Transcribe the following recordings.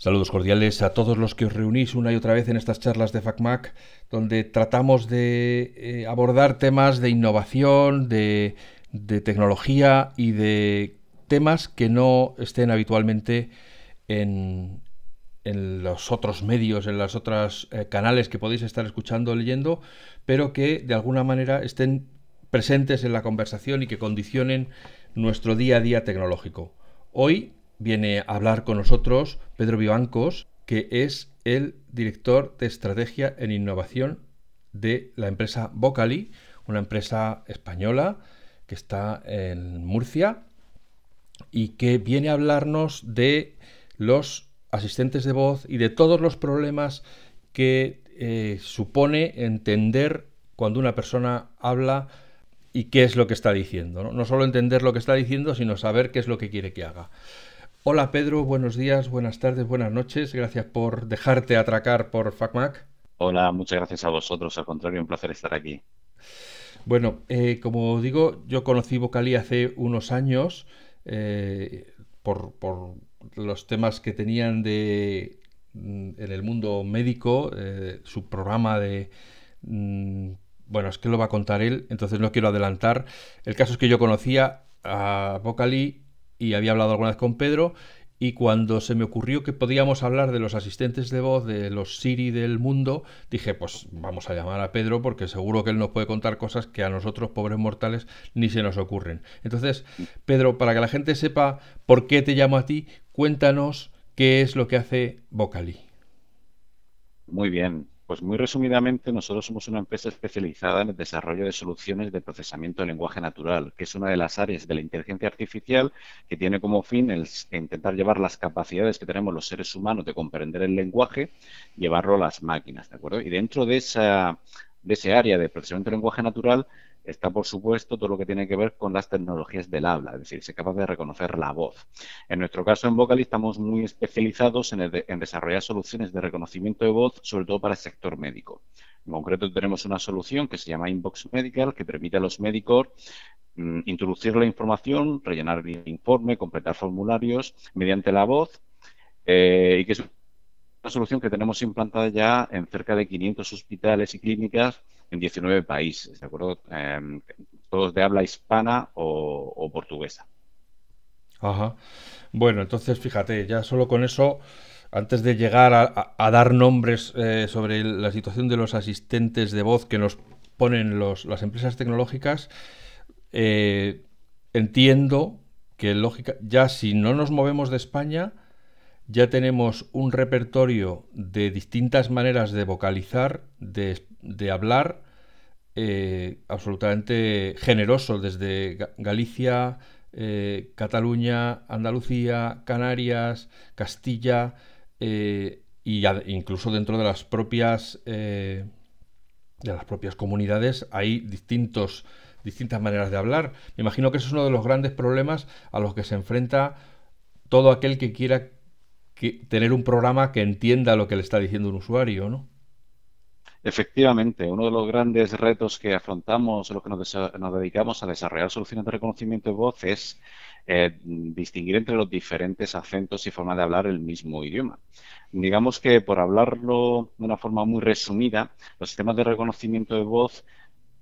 Saludos cordiales a todos los que os reunís una y otra vez en estas charlas de FacMac, donde tratamos de eh, abordar temas de innovación, de, tecnología y de temas que no estén habitualmente en, los otros medios, en los otros eh, canales que podéis estar escuchando o leyendo, pero que de alguna manera estén presentes en la conversación y que condicionen nuestro día a día tecnológico. Hoy viene a hablar con nosotros Pedro Vivancos, que es el director de estrategia en innovación de la empresa Vocali, una empresa española que está en Murcia y que viene a hablarnos de los asistentes de voz y de todos los problemas que eh, supone entender cuando una persona habla y qué es lo que está diciendo. ¿no? no solo entender lo que está diciendo, sino saber qué es lo que quiere que haga. Hola Pedro, buenos días, buenas tardes, buenas noches. Gracias por dejarte atracar por FacMac. Hola, muchas gracias a vosotros. Al contrario, un placer estar aquí. Bueno, eh, como digo, yo conocí Vocali hace unos años eh, por, los temas que tenían de mm, en el mundo médico, eh, su programa de mm, bueno, es que lo va a contar él, entonces no quiero adelantar. El caso es que yo conocía a Vocali y había hablado alguna vez con Pedro y cuando se me ocurrió que podíamos hablar de los asistentes de voz, de los Siri del mundo, dije, pues vamos a llamar a Pedro porque seguro que él nos puede contar cosas que a nosotros, pobres mortales, ni se nos ocurren. Entonces, Pedro, para que la gente sepa por qué te llamo a ti, cuéntanos qué es lo que hace Vocali. Muy bien, pues muy resumidamente, nosotros somos una empresa especializada en el desarrollo de soluciones de procesamiento de lenguaje natural, que es una de las áreas de la inteligencia artificial que tiene como fin intentar llevar las capacidades que tenemos los seres humanos de comprender el lenguaje, llevarlo a las máquinas, ¿de acuerdo? Y dentro de esa de ese área de procesamiento de lenguaje natural está, por supuesto, todo lo que tiene que ver con las tecnologías del habla, es decir, ser capaz de reconocer la voz. En nuestro caso, en Vocal, estamos muy especializados en, desarrollar soluciones de reconocimiento de voz, sobre todo para el sector médico. En concreto, tenemos una solución que se llama Inbox Medical, que permite a los médicos mm, introducir la información, rellenar el informe, completar formularios mediante la voz eh, y que es una solución que tenemos implantada ya en cerca de 500 hospitales y clínicas en 19 países, ¿de acuerdo? Em, todos de habla hispana o, portuguesa. Ajá. Bueno, entonces fíjate, ya solo con eso, antes de llegar a, dar nombres eh, sobre la situación de los asistentes de voz que nos ponen las empresas tecnológicas, eh, entiendo que lógica, ya si no nos movemos de España, ya tenemos un repertorio de distintas maneras de vocalizar, de, hablar, eh, absolutamente generoso, desde Galicia, eh, Cataluña, Andalucía, Canarias, Castilla, e incluso dentro de las propias de las propias comunidades hay distintos distintas maneras de hablar. Me imagino que eso es uno de los grandes problemas a los que se enfrenta todo aquel que quiera tener un programa que entienda lo que le está diciendo un usuario, ¿no? Efectivamente, uno de los grandes retos que afrontamos, lo que nos, dedicamos a desarrollar soluciones de reconocimiento de voz es eh, distinguir entre los diferentes acentos y formas de hablar el mismo idioma. Digamos que, por hablarlo de una forma muy resumida, los sistemas de reconocimiento de voz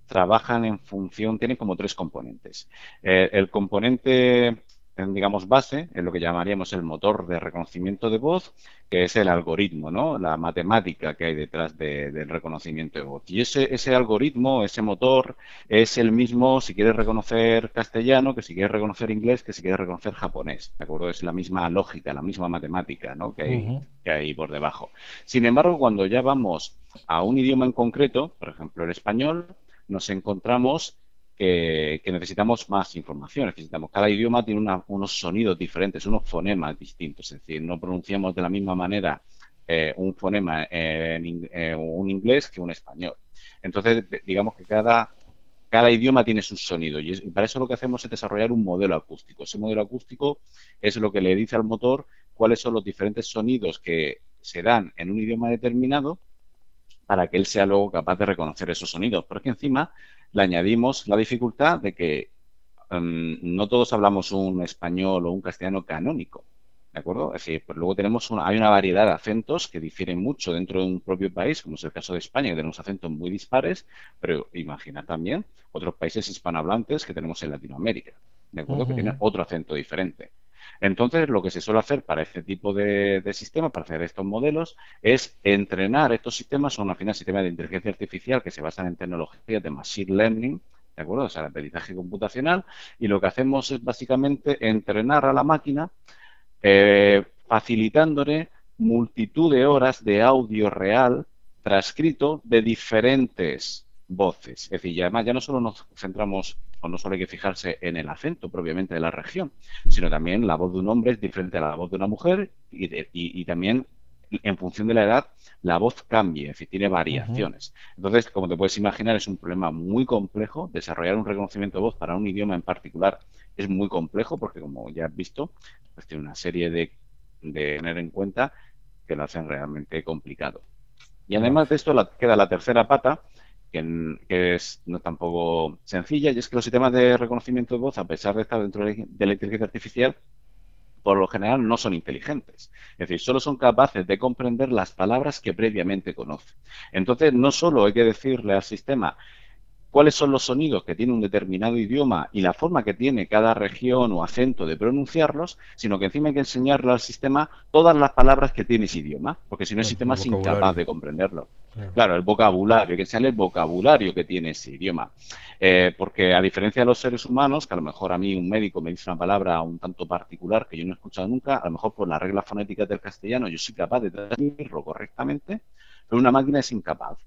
trabajan en función, tienen como tres componentes. Eh, el componente digamos, base, en lo que llamaríamos el motor de reconocimiento de voz, que es el algoritmo, ¿no? La matemática que hay detrás del reconocimiento de voz. Y ese, ese algoritmo, ese motor, es el mismo si quieres reconocer castellano, que si quieres reconocer inglés, que si quieres reconocer japonés. ¿De acuerdo? Es la misma lógica, la misma matemática, ¿no? Que hay, que hay por debajo. Sin embargo, cuando ya vamos a un idioma en concreto, por ejemplo, el español, nos encontramos que, necesitamos más información. Necesitamos, cada idioma tiene unos sonidos diferentes, unos fonemas distintos. Es decir, no pronunciamos de la misma manera eh, un fonema en, eh, un inglés que un español. Entonces, digamos que cada, cada idioma tiene su sonido y, para eso lo que hacemos es desarrollar un modelo acústico. Ese modelo acústico es lo que le dice al motor cuáles son los diferentes sonidos que se dan en un idioma determinado para que él sea luego capaz de reconocer esos sonidos. Porque encima le añadimos la dificultad de que em, no todos hablamos un español o un castellano canónico. ¿De acuerdo? Es decir, pues luego tenemos una, hay una variedad de acentos que difieren mucho dentro de un propio país, como es el caso de España, que tenemos acentos muy dispares, pero imagina también otros países hispanohablantes que tenemos en Latinoamérica, ¿de acuerdo? Que tienen otro acento diferente. Entonces, lo que se suele hacer para este tipo de, sistemas, para hacer estos modelos, es entrenar estos sistemas, son al final sistemas de inteligencia artificial que se basan en tecnologías de machine learning, ¿de acuerdo? O sea, el aprendizaje computacional, y lo que hacemos es básicamente entrenar a la máquina eh, facilitándole multitud de horas de audio real transcrito de diferentes voces. Es decir, además ya no solo nos centramos o no solo hay que fijarse en el acento propiamente de la región, sino también la voz de un hombre es diferente a la voz de una mujer y, también en función de la edad la voz cambia, es decir, tiene variaciones. Entonces, como te puedes imaginar, es un problema muy complejo. Desarrollar un reconocimiento de voz para un idioma en particular es muy complejo porque, como ya has visto, pues tiene una serie de, de tener en cuenta que lo hacen realmente complicado. Y además de esto queda la tercera pata, que, es no tampoco sencilla, y es que los sistemas de reconocimiento de voz, a pesar de estar dentro de la inteligencia artificial, por lo general no son inteligentes. Es decir, solo son capaces de comprender las palabras que previamente conocen. Entonces, no solo hay que decirle al sistema cuáles son los sonidos que tiene un determinado idioma y la forma que tiene cada región o acento de pronunciarlos, sino que encima hay que enseñarle al sistema todas las palabras que tiene ese idioma, porque si no el sistema es incapaz de comprenderlo. Claro. el vocabulario, que sale el vocabulario que tiene ese idioma. Eh, porque a diferencia de los seres humanos, que a lo mejor a mí un médico me dice una palabra un tanto particular que yo no he escuchado nunca, a lo mejor por las reglas fonéticas del castellano yo soy capaz de transmitirlo correctamente, pero una máquina es incapaz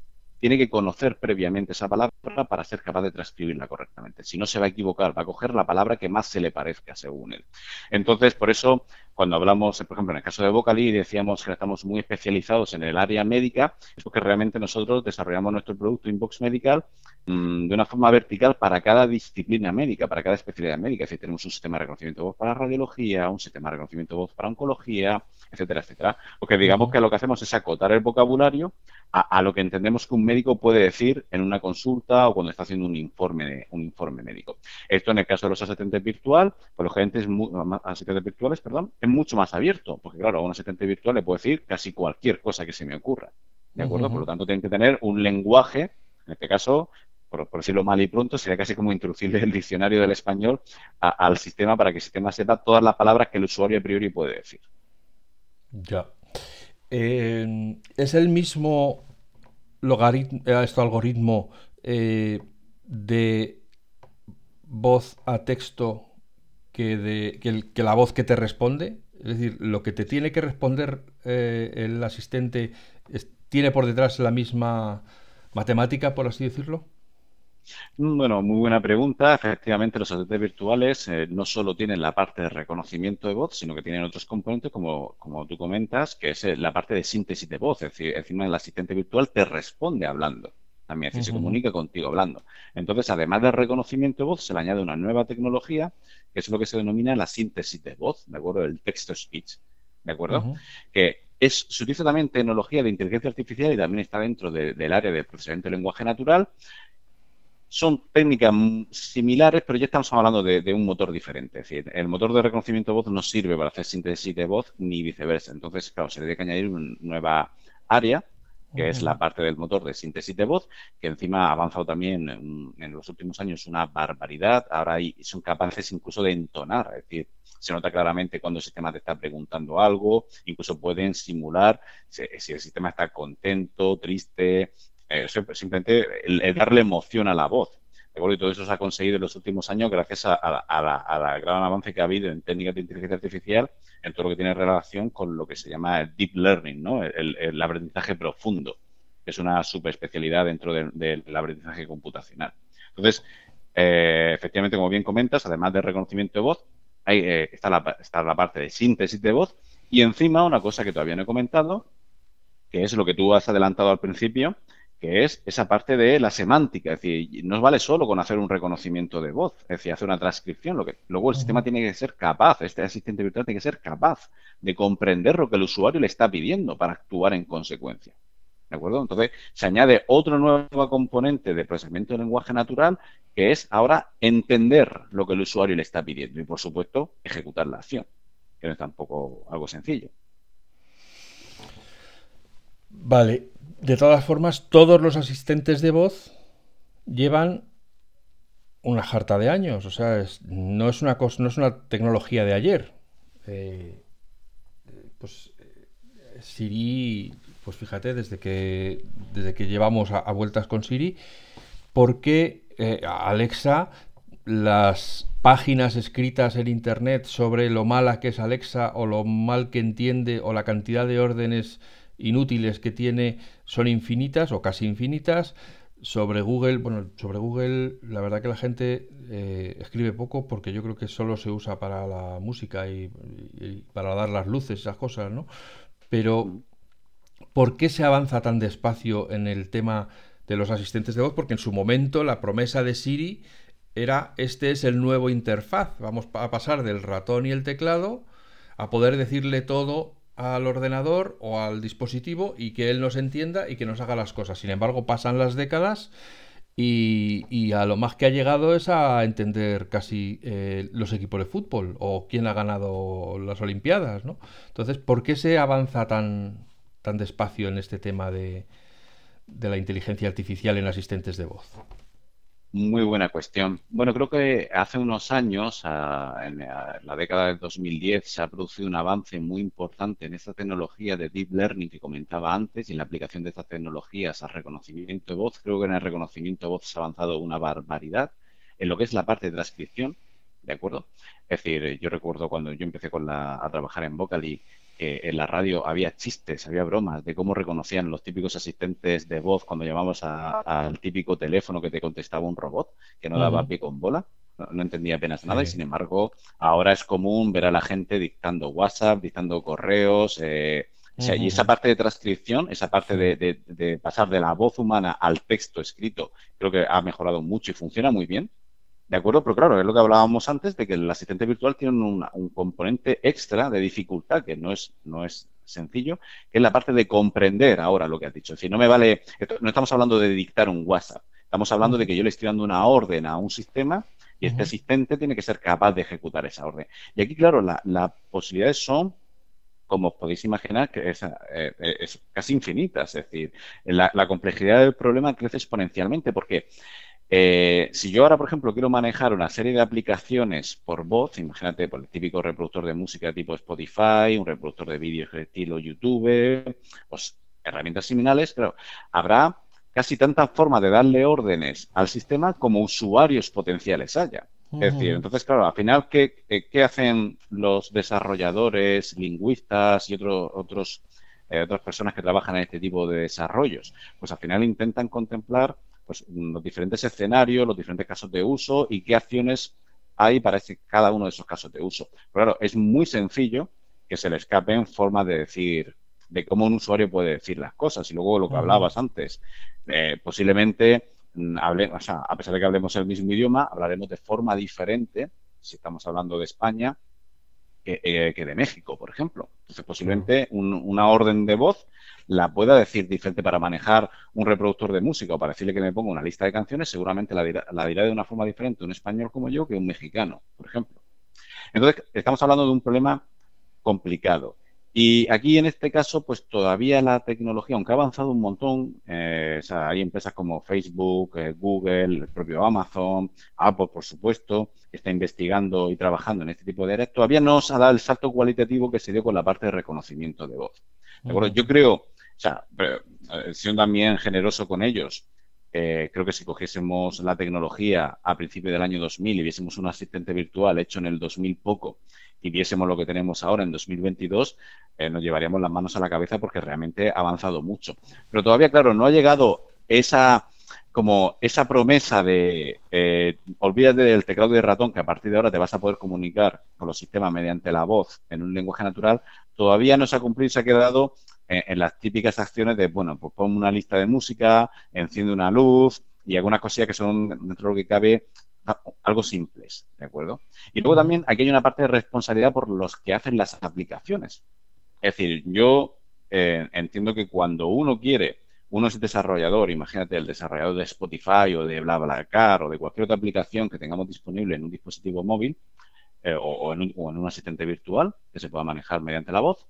tiene que conocer previamente esa palabra para ser capaz de transcribirla correctamente. Si no, se va a equivocar, va a coger la palabra que más se le parezca, según él. Entonces, por eso, cuando hablamos, por ejemplo, en el caso de Vocali, decíamos que estamos muy especializados en el área médica, es porque realmente nosotros desarrollamos nuestro producto Inbox Medical mm, de una forma vertical para cada disciplina médica, para cada especialidad médica. Es decir, tenemos un sistema de reconocimiento de voz para radiología, un sistema de reconocimiento de voz para oncología, etcétera, etcétera. Porque digamos que lo que hacemos es acotar el vocabulario a, lo que entendemos que un médico puede decir en una consulta o cuando está haciendo un informe, un informe médico. Esto en el caso de los asistentes virtual, pues los gerentes asistentes virtuales, perdón, es mucho más abierto, porque claro, a un asistente virtual le puedo decir casi cualquier cosa que se me ocurra. ¿De acuerdo? Por lo tanto, tienen que tener un lenguaje, en este caso, por, decirlo mal y pronto, sería casi como introducirle el diccionario del español al sistema para que el sistema sepa todas las palabras que el usuario a priori puede decir. Ya. Eh, ¿Es el mismo logaritmo, eh, esto algoritmo eh, de voz a texto que, de, que, la voz que te responde? Es decir, lo que te tiene que responder el asistente tiene por detrás la misma matemática, por así decirlo. Bueno, muy buena pregunta. Efectivamente, los asistentes virtuales eh, no solo tienen la parte de reconocimiento de voz, sino que tienen otros componentes, como, como tú comentas, que es eh, la parte de síntesis de voz. Es decir, encima el asistente virtual te responde hablando. También, es se comunica contigo hablando. Entonces, además del reconocimiento de voz, se le añade una nueva tecnología, que es lo que se denomina la síntesis de voz, ¿de acuerdo? El text-to-speech, ¿de acuerdo? Que es, se utiliza también tecnología de inteligencia artificial y también está dentro del área de procesamiento de lenguaje natural son técnicas similares, pero ya estamos hablando de, un motor diferente. Es decir, el motor de reconocimiento de voz no sirve para hacer síntesis de voz ni viceversa. Entonces, claro, se tiene que añadir una nueva área, que es la parte del motor de síntesis de voz, que encima ha avanzado también en, los últimos años una barbaridad. Ahora son capaces incluso de entonar, es decir, se nota claramente cuando el sistema te está preguntando algo, incluso pueden simular si el sistema está contento, triste, eh, simplemente darle emoción a la voz. Y todo eso se ha conseguido en los últimos años gracias a, la, gran avance que ha habido en técnicas de inteligencia artificial en todo lo que tiene relación con lo que se llama deep learning, ¿no? el, aprendizaje profundo, que es una subespecialidad dentro del aprendizaje computacional. Entonces, eh, efectivamente, como bien comentas, además del reconocimiento de voz, hay, eh, está, la, está la parte de síntesis de voz y encima una cosa que todavía no he comentado, que es lo que tú has adelantado al principio, que es esa parte de la semántica. Es decir, no vale solo con hacer un reconocimiento de voz, es decir, hacer una transcripción. Lo que, luego el sistema tiene que ser capaz, este asistente virtual tiene que ser capaz de comprender lo que el usuario le está pidiendo para actuar en consecuencia. ¿De acuerdo? Entonces, se añade otro nuevo componente de procesamiento de lenguaje natural, que es ahora entender lo que el usuario le está pidiendo y, por supuesto, ejecutar la acción. que no es tampoco algo sencillo. Vale, de todas formas, todos los asistentes de voz llevan una jarta de años, o sea, no, es una cosa, no es una tecnología de ayer. Eh, pues eh, Siri, pues fíjate, desde que, desde que llevamos a, vueltas con Siri, porque eh, Alexa, las páginas escritas en Internet sobre lo mala que es Alexa o lo mal que entiende o la cantidad de órdenes inútiles que tiene son infinitas o casi infinitas. Sobre Google, bueno, sobre Google la verdad que la gente eh, escribe poco porque yo creo que solo se usa para la música y, para dar las luces, esas cosas, ¿no? Pero, ¿por qué se avanza tan despacio en el tema de los asistentes de voz? Porque en su momento la promesa de Siri era, este es el nuevo interfaz, vamos a pasar del ratón y el teclado a poder decirle todo al ordenador o al dispositivo y que él nos entienda y que nos haga las cosas. Sin embargo, pasan las décadas y, a lo más que ha llegado es a entender casi eh, los equipos de fútbol o quién ha ganado las Olimpiadas, ¿no? Entonces, ¿por qué se avanza tan, tan despacio en este tema de, de la inteligencia artificial en asistentes de voz? Muy buena cuestión. Bueno, creo que hace unos años, en la década del 2010, se ha producido un avance muy importante en esta tecnología de deep learning que comentaba antes y en la aplicación de estas tecnologías al reconocimiento de voz. Creo que en el reconocimiento de voz se ha avanzado una barbaridad en lo que es la parte de transcripción, ¿de acuerdo? Es decir, yo recuerdo cuando yo empecé con la, a trabajar en Vocally en la radio había chistes, había bromas de cómo reconocían los típicos asistentes de voz cuando llamamos al típico teléfono que te contestaba un robot que no daba pie con bola. No, entendía apenas nada y sin embargo ahora es común ver a la gente dictando WhatsApp, dictando correos. Eh, y esa parte de transcripción, esa parte de, pasar de la voz humana al texto escrito, creo que ha mejorado mucho y funciona muy bien. ¿De acuerdo? Pero claro, es lo que hablábamos antes de que el asistente virtual tiene un componente extra de dificultad que no es, no es sencillo, que es la parte de comprender ahora lo que has dicho. Es decir, no me vale, no estamos hablando de dictar un WhatsApp, estamos hablando de que yo le estoy dando una orden a un sistema y este asistente tiene que ser capaz de ejecutar esa orden. Y aquí, claro, las posibilidades son como os podéis imaginar, que es, eh, es casi infinitas. Es decir, la, la, complejidad del problema crece exponencialmente porque eh, si yo ahora, por ejemplo, quiero manejar una serie de aplicaciones por voz, imagínate por el típico reproductor de música tipo Spotify, un reproductor de vídeos estilo YouTube, pues herramientas similares, claro, habrá casi tanta forma de darle órdenes al sistema como usuarios potenciales haya. Es decir, entonces, claro, al final, ¿qué, qué hacen los desarrolladores, lingüistas y otros otros, eh, otras personas que trabajan en este tipo de desarrollos? Pues al final intentan contemplar pues, los diferentes escenarios, los diferentes casos de uso y qué acciones hay para cada uno de esos casos de uso. claro, es muy sencillo que se le escape en forma de decir, de cómo un usuario puede decir las cosas. Y luego lo que hablabas antes, eh, posiblemente, mm, hable, o sea, a pesar de que hablemos el mismo idioma, hablaremos de forma diferente, si estamos hablando de España, que, eh, de México, por ejemplo. Entonces, posiblemente una orden de voz la pueda decir diferente para manejar un reproductor de música o para decirle que me ponga una lista de canciones, seguramente la dirá, la dirá de una forma diferente un español como yo que un mexicano, por ejemplo. Entonces, estamos hablando de un problema complicado. Y aquí en este caso, pues todavía la tecnología, aunque ha avanzado un montón, eh, o sea, hay empresas como Facebook, eh, Google, el propio Amazon, Apple, por supuesto, que está investigando y trabajando en este tipo de áreas, todavía no se ha dado el salto cualitativo que se dio con la parte de reconocimiento de voz. ¿De acuerdo? Yo creo sea, eh, siendo también generoso con ellos, eh, creo que si cogiésemos la tecnología a principios del año 2000 y viésemos un asistente virtual hecho en el 2000 poco y viésemos lo que tenemos ahora en 2022, eh, nos llevaríamos las manos a la cabeza porque realmente ha avanzado mucho. Pero todavía, claro, no ha llegado esa como esa promesa de eh, olvídate del teclado de ratón que a partir de ahora te vas a poder comunicar con los sistemas mediante la voz en un lenguaje natural, todavía no se ha cumplido y se ha quedado en, las típicas acciones de, bueno, pues pongo una lista de música, enciende una luz y algunas cosillas que son, dentro de lo que cabe, algo simples, ¿de acuerdo? Y luego también aquí hay una parte de responsabilidad por los que hacen las aplicaciones. Es decir, yo eh, entiendo que cuando uno quiere, uno es desarrollador, imagínate el desarrollador de Spotify o de BlaBlaCar o de cualquier otra aplicación que tengamos disponible en un dispositivo móvil, eh, o, en un, asistente virtual que se pueda manejar mediante la voz.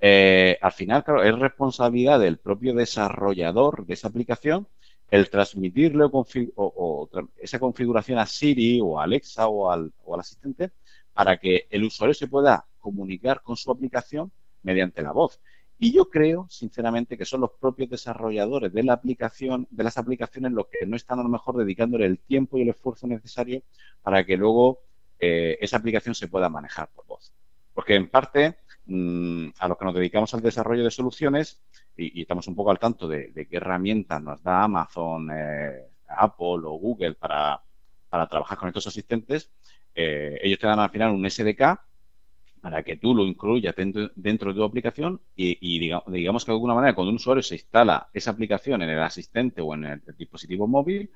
Eh, al final, claro, es responsabilidad del propio desarrollador de esa aplicación el transmitirle o, esa configuración a Siri o a Alexa o al, asistente para que el usuario se pueda comunicar con su aplicación mediante la voz. Y yo creo, sinceramente, que son los propios desarrolladores de la aplicación, de las aplicaciones, los que no están a lo mejor dedicándole el tiempo y el esfuerzo necesario para que luego eh, esa aplicación se pueda manejar por voz. Porque en parte, a lo que nos dedicamos al desarrollo de soluciones, y, estamos un poco al tanto de, qué herramientas nos da Amazon, eh, Apple o Google para, trabajar con estos asistentes, eh, ellos te dan al final un SDK para que tú lo incluyas dentro, de tu aplicación y, digamos, que de alguna manera cuando un usuario se instala esa aplicación en el asistente o en el, dispositivo móvil,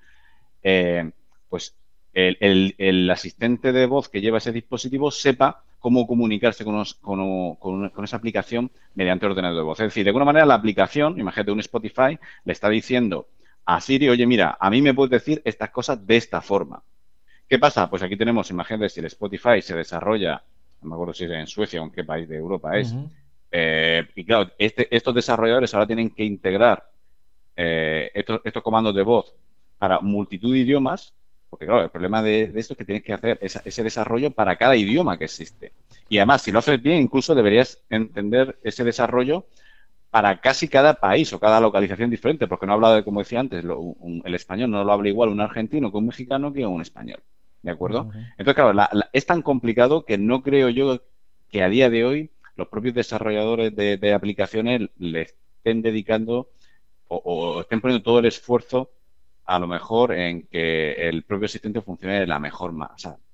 pues el, asistente de voz que lleva ese dispositivo sepa cómo comunicarse con, esa aplicación mediante ordenador de voz. Es decir, de alguna manera la aplicación, imagínate un Spotify, le está diciendo a Siri, oye, mira, a mí me puedes decir estas cosas de esta forma. ¿Qué pasa? Pues aquí tenemos, imagínate, si el Spotify se desarrolla, no me acuerdo si es en Suecia o en qué país de Europa es, eh, y claro, este, estos desarrolladores ahora tienen que integrar eh, estos, estos comandos de voz para multitud de idiomas porque claro, el problema de, esto es que tienes que hacer ese desarrollo para cada idioma que existe. Y además, si lo haces bien, incluso deberías entender ese desarrollo para casi cada país o cada localización diferente, porque no he hablado de, como decía antes, el español no lo habla igual un argentino que un mexicano que un español. ¿De acuerdo? Entonces, claro, es tan complicado que no creo yo que a día de hoy los propios desarrolladores de, aplicaciones le estén dedicando o, estén poniendo todo el esfuerzo a lo mejor en que el propio asistente funcione de la mejor,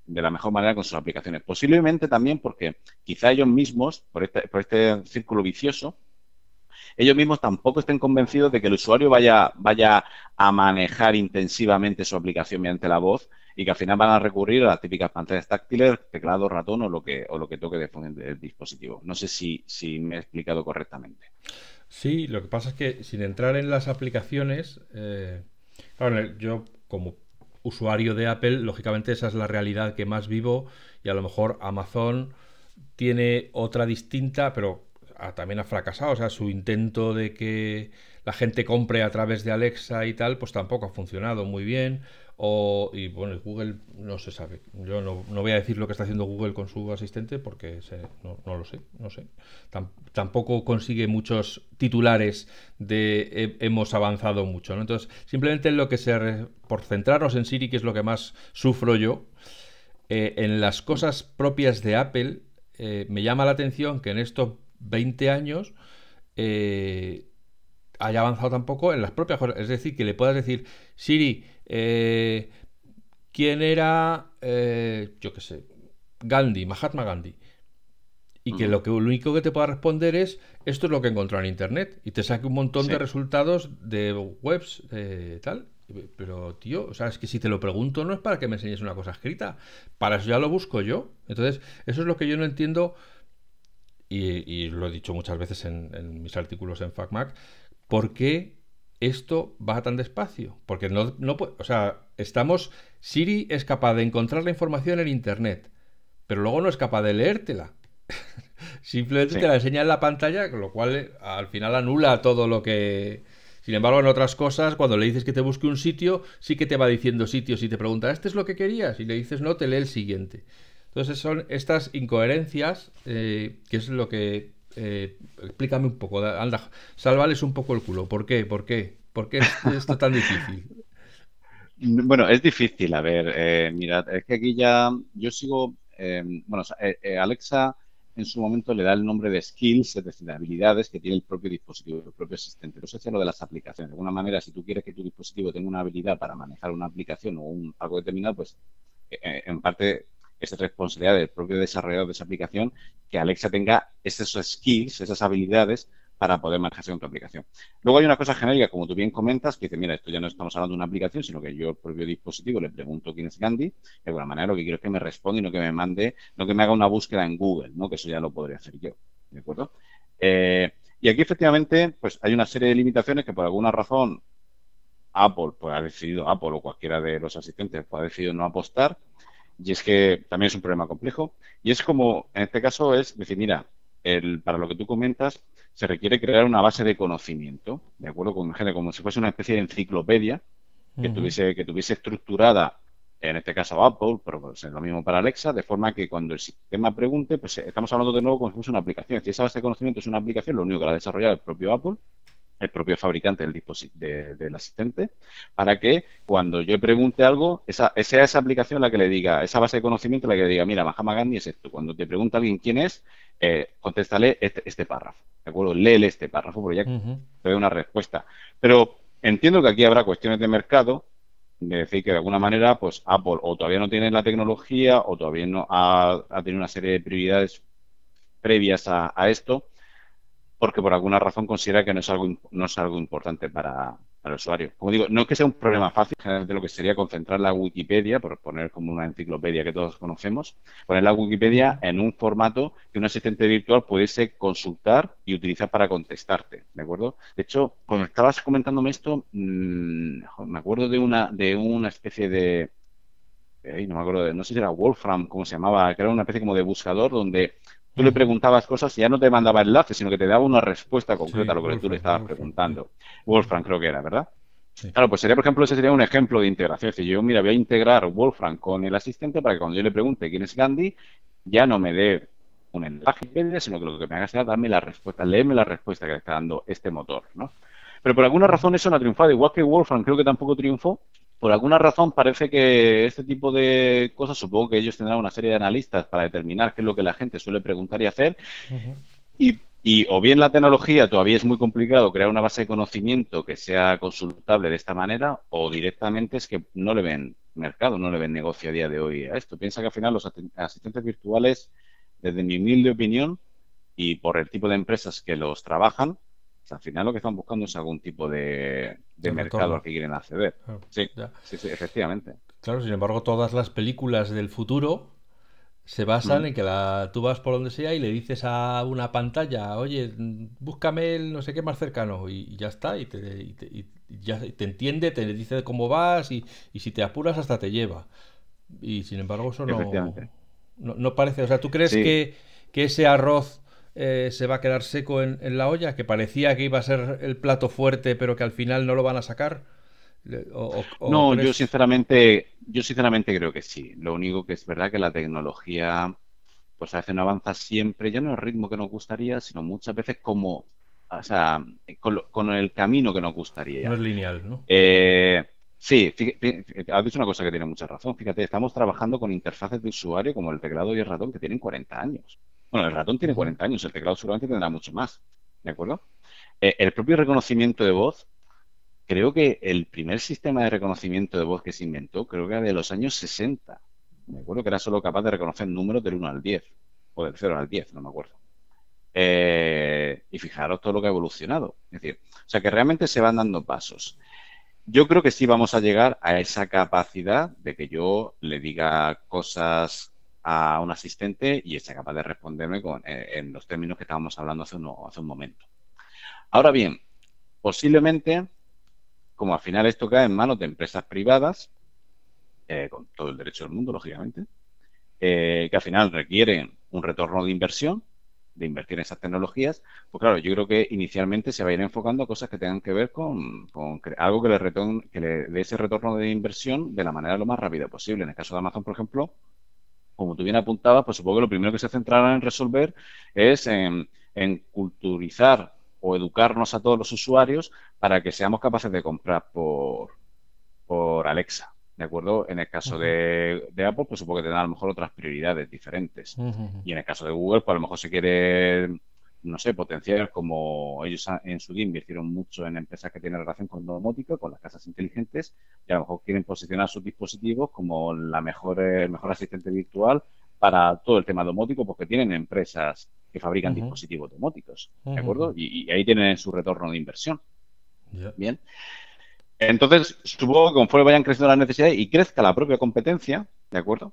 de la mejor manera con sus aplicaciones. Posiblemente también porque quizá ellos mismos, por este, por este círculo vicioso, ellos mismos tampoco estén convencidos de que el usuario vaya, vaya a manejar intensivamente su aplicación mediante la voz y que al final van a recurrir a las típicas pantallas táctiles, teclado, ratón o lo que, o lo que toque del dispositivo. No sé si, si me he explicado correctamente. Sí, lo que pasa es que sin entrar en las aplicaciones, eh, yo como usuario de Apple, lógicamente esa es la realidad que más vivo y a lo mejor Amazon tiene otra distinta, pero también ha fracasado. O sea, su intento de que la gente compre a través de Alexa y tal, pues tampoco ha funcionado muy bien. O, y bueno, Google no se sabe. Yo no, voy a decir lo que está haciendo Google con su asistente porque no, lo sé, no sé. tampoco consigue muchos titulares de hemos avanzado mucho. Entonces, simplemente lo que se. Por centrarnos en Siri, que es lo que más sufro yo, eh, en las cosas propias de Apple, eh, me llama la atención que en estos 20 años. Eh, haya avanzado tampoco en las propias cosas. Es decir, que le puedas decir, Siri, eh, ¿Quién era, eh, yo qué sé, Gandhi, Mahatma Gandhi? Y que lo, que lo único que te pueda responder es esto es lo que encontró en internet y te saque un montón de resultados de webs tal. Pero, tío, o sea, es que si te lo pregunto no es para que me enseñes una cosa escrita, para eso ya lo busco yo. Entonces, eso es lo que yo no entiendo y, lo he dicho muchas veces en, en mis artículos en FacMac, ¿por qué esto va tan despacio? Porque no, no o sea, estamos, Siri es capaz de encontrar la información en Internet, pero luego no es capaz de leértela. Simplemente te la enseña en la pantalla, con lo cual eh, al final anula todo lo que... Sin embargo, en otras cosas, cuando le dices que te busque un sitio, sí que te va diciendo sitios y te pregunta, ¿este es lo que querías? Y le dices no, te lee el siguiente. Entonces son estas incoherencias, eh, que es lo que eh, explícame un poco, anda, salvales un poco el culo. ¿Por qué? ¿Por qué? ¿Por qué es esto tan difícil? Bueno, es difícil. A ver, eh, mirad, es que aquí ya yo sigo, eh, bueno, eh, Alexa en su momento le da el nombre de skills, es decir, de habilidades que tiene el propio dispositivo, el propio asistente. Eso es lo de las aplicaciones. De alguna manera, si tú quieres que tu dispositivo tenga una habilidad para manejar una aplicación o un, algo determinado, pues en parte es responsabilidad del propio desarrollador de esa aplicación que Alexa tenga esos skills, esas habilidades para poder manejarse con tu aplicación. Luego hay una cosa genérica, como tú bien comentas, que dice, mira, esto ya no estamos hablando de una aplicación, sino que yo, el propio dispositivo, le pregunto quién es Gandhi, de alguna manera lo que quiero es que me responda y no que me mande, no que me haga una búsqueda en Google, ¿no? Que eso ya lo podría hacer yo, ¿de acuerdo? Eh, y aquí, efectivamente, pues hay una serie de limitaciones que por alguna razón Apple, pues ha decidido, Apple o cualquiera de los asistentes, pues ha decidido no apostar, y es que también es un problema complejo. Y es como, en este caso, es decir, mira, el, para lo que tú comentas, se requiere crear una base de conocimiento, ¿de acuerdo? Con, como si fuese una especie de enciclopedia que, tuviese, que tuviese estructurada, en este caso Apple, pero pues es lo mismo para Alexa, de forma que cuando el sistema pregunte, pues estamos hablando de nuevo como si fuese una aplicación. Decir, esa base de conocimiento es una aplicación, lo único que la ha desarrollado el propio Apple, el propio fabricante del, de, del asistente, para que cuando yo pregunte algo, esa, sea esa aplicación la que le diga, esa base de conocimiento la que le diga, mira, Mahatma Gandhi es esto. Cuando te pregunta alguien quién es, eh, contéstale este, este, párrafo, ¿de acuerdo? Léele este párrafo, porque ya te doy una respuesta. Pero entiendo que aquí habrá cuestiones de mercado, de decir que de alguna manera, pues Apple o todavía no tiene la tecnología o todavía no ha, tenido una serie de prioridades previas a esto, porque por alguna razón considera que no es algo, no es algo importante para, el usuario. Como digo, no es que sea un problema fácil, generalmente lo que sería concentrar la Wikipedia, por poner como una enciclopedia que todos conocemos, poner la Wikipedia en un formato que un asistente virtual pudiese consultar y utilizar para contestarte, ¿de acuerdo? De hecho, cuando estabas comentándome esto, mm, me acuerdo de una, de una especie de, no me acuerdo, de, no sé si era Wolfram, como se llamaba, que era una especie como de buscador donde Tú le preguntabas cosas y ya no te mandaba enlaces, sino que te daba una respuesta concreta a lo que tú le estabas preguntando. Wolfram creo que era, ¿verdad? Claro, pues sería, por ejemplo, ese sería un ejemplo de integración. Decir, yo, mira, voy a integrar Wolfram con el asistente para que cuando yo le pregunte quién es Gandhi, ya no me dé un enlace, sino que lo que me haga sea darme la respuesta, leerme la respuesta que le está dando este motor, ¿no? Pero por alguna razón eso no ha triunfado. Igual que Wolfram creo que tampoco triunfó, por alguna razón parece que este tipo de cosas, supongo que ellos tendrán una serie de analistas para determinar qué es lo que la gente suele preguntar y hacer. y, o bien la tecnología todavía es muy complicado crear una base de conocimiento que sea consultable de esta manera, o directamente es que no le ven mercado, no le ven negocio a día de hoy a esto. Piensa que al final los asistentes virtuales, desde mi humilde opinión, y por el tipo de empresas que los trabajan, al final lo que están buscando es algún tipo de, mercado al que quieren acceder. sí, sí, efectivamente. Claro, sin embargo, todas las películas del futuro se basan mm. en que la, tú vas por donde sea y le dices a una pantalla, oye, búscame el no sé qué más cercano y, ya está, y te, ya te entiende, te dice cómo vas y, si te apuras hasta te lleva. Y sin embargo eso no, no, parece, o sea, ¿tú crees que, que ese arroz eh, se va a quedar seco en, la olla, que parecía que iba a ser el plato fuerte, pero que al final no lo van a sacar? no, yo sinceramente, yo sinceramente creo que sí. Lo único que es verdad que la tecnología, pues a veces no avanza siempre, ya no el ritmo que nos gustaría, sino muchas veces como, o sea, con, el camino que nos gustaría. No es lineal, ¿no? Eh, sí, has dicho una cosa que tiene mucha razón. Fíjate, estamos trabajando con interfaces de usuario como el teclado y el ratón que tienen 40 años. Bueno, el ratón tiene 40 años, el teclado seguramente tendrá mucho más. ¿De acuerdo? Eh, el propio reconocimiento de voz, creo que el primer sistema de reconocimiento de voz que se inventó, creo que era de los años 60. Me acuerdo que era solo capaz de reconocer números del 1 al 10, o del 0 al 10, no me acuerdo. Eh, y fijaros todo lo que ha evolucionado. Es decir, o sea que realmente se van dando pasos. Yo creo que sí vamos a llegar a esa capacidad de que yo le diga cosas a un asistente y sea capaz de responderme con, eh, en los términos que estábamos hablando hace, hace un momento. Ahora bien, posiblemente, como al final esto cae en manos de empresas privadas, eh, con todo el derecho del mundo, lógicamente, eh, que al final requieren un retorno de inversión, de invertir en esas tecnologías, pues claro, yo creo que inicialmente se va a ir enfocando a cosas que tengan que ver con, algo que le, que le dé ese retorno de inversión de la manera lo más rápida posible. En el caso de Amazon, por ejemplo, como tú bien apuntabas, pues supongo que lo primero que se centrará en resolver es en, culturizar o educarnos a todos los usuarios para que seamos capaces de comprar por, por Alexa. ¿De acuerdo? En el caso de, Apple, pues supongo que tendrá a lo mejor otras prioridades diferentes. Y en el caso de Google, pues a lo mejor se quiere no sé, potenciar como ellos en su día invirtieron mucho en empresas que tienen relación con domótica, con las casas inteligentes, y a lo mejor quieren posicionar sus dispositivos como la mejor, el mejor asistente virtual para todo el tema domótico, porque tienen empresas que fabrican dispositivos domóticos, ¿de acuerdo? Y, ahí tienen su retorno de inversión. Bien. Entonces, supongo que conforme vayan creciendo las necesidades y crezca la propia competencia, ¿de acuerdo?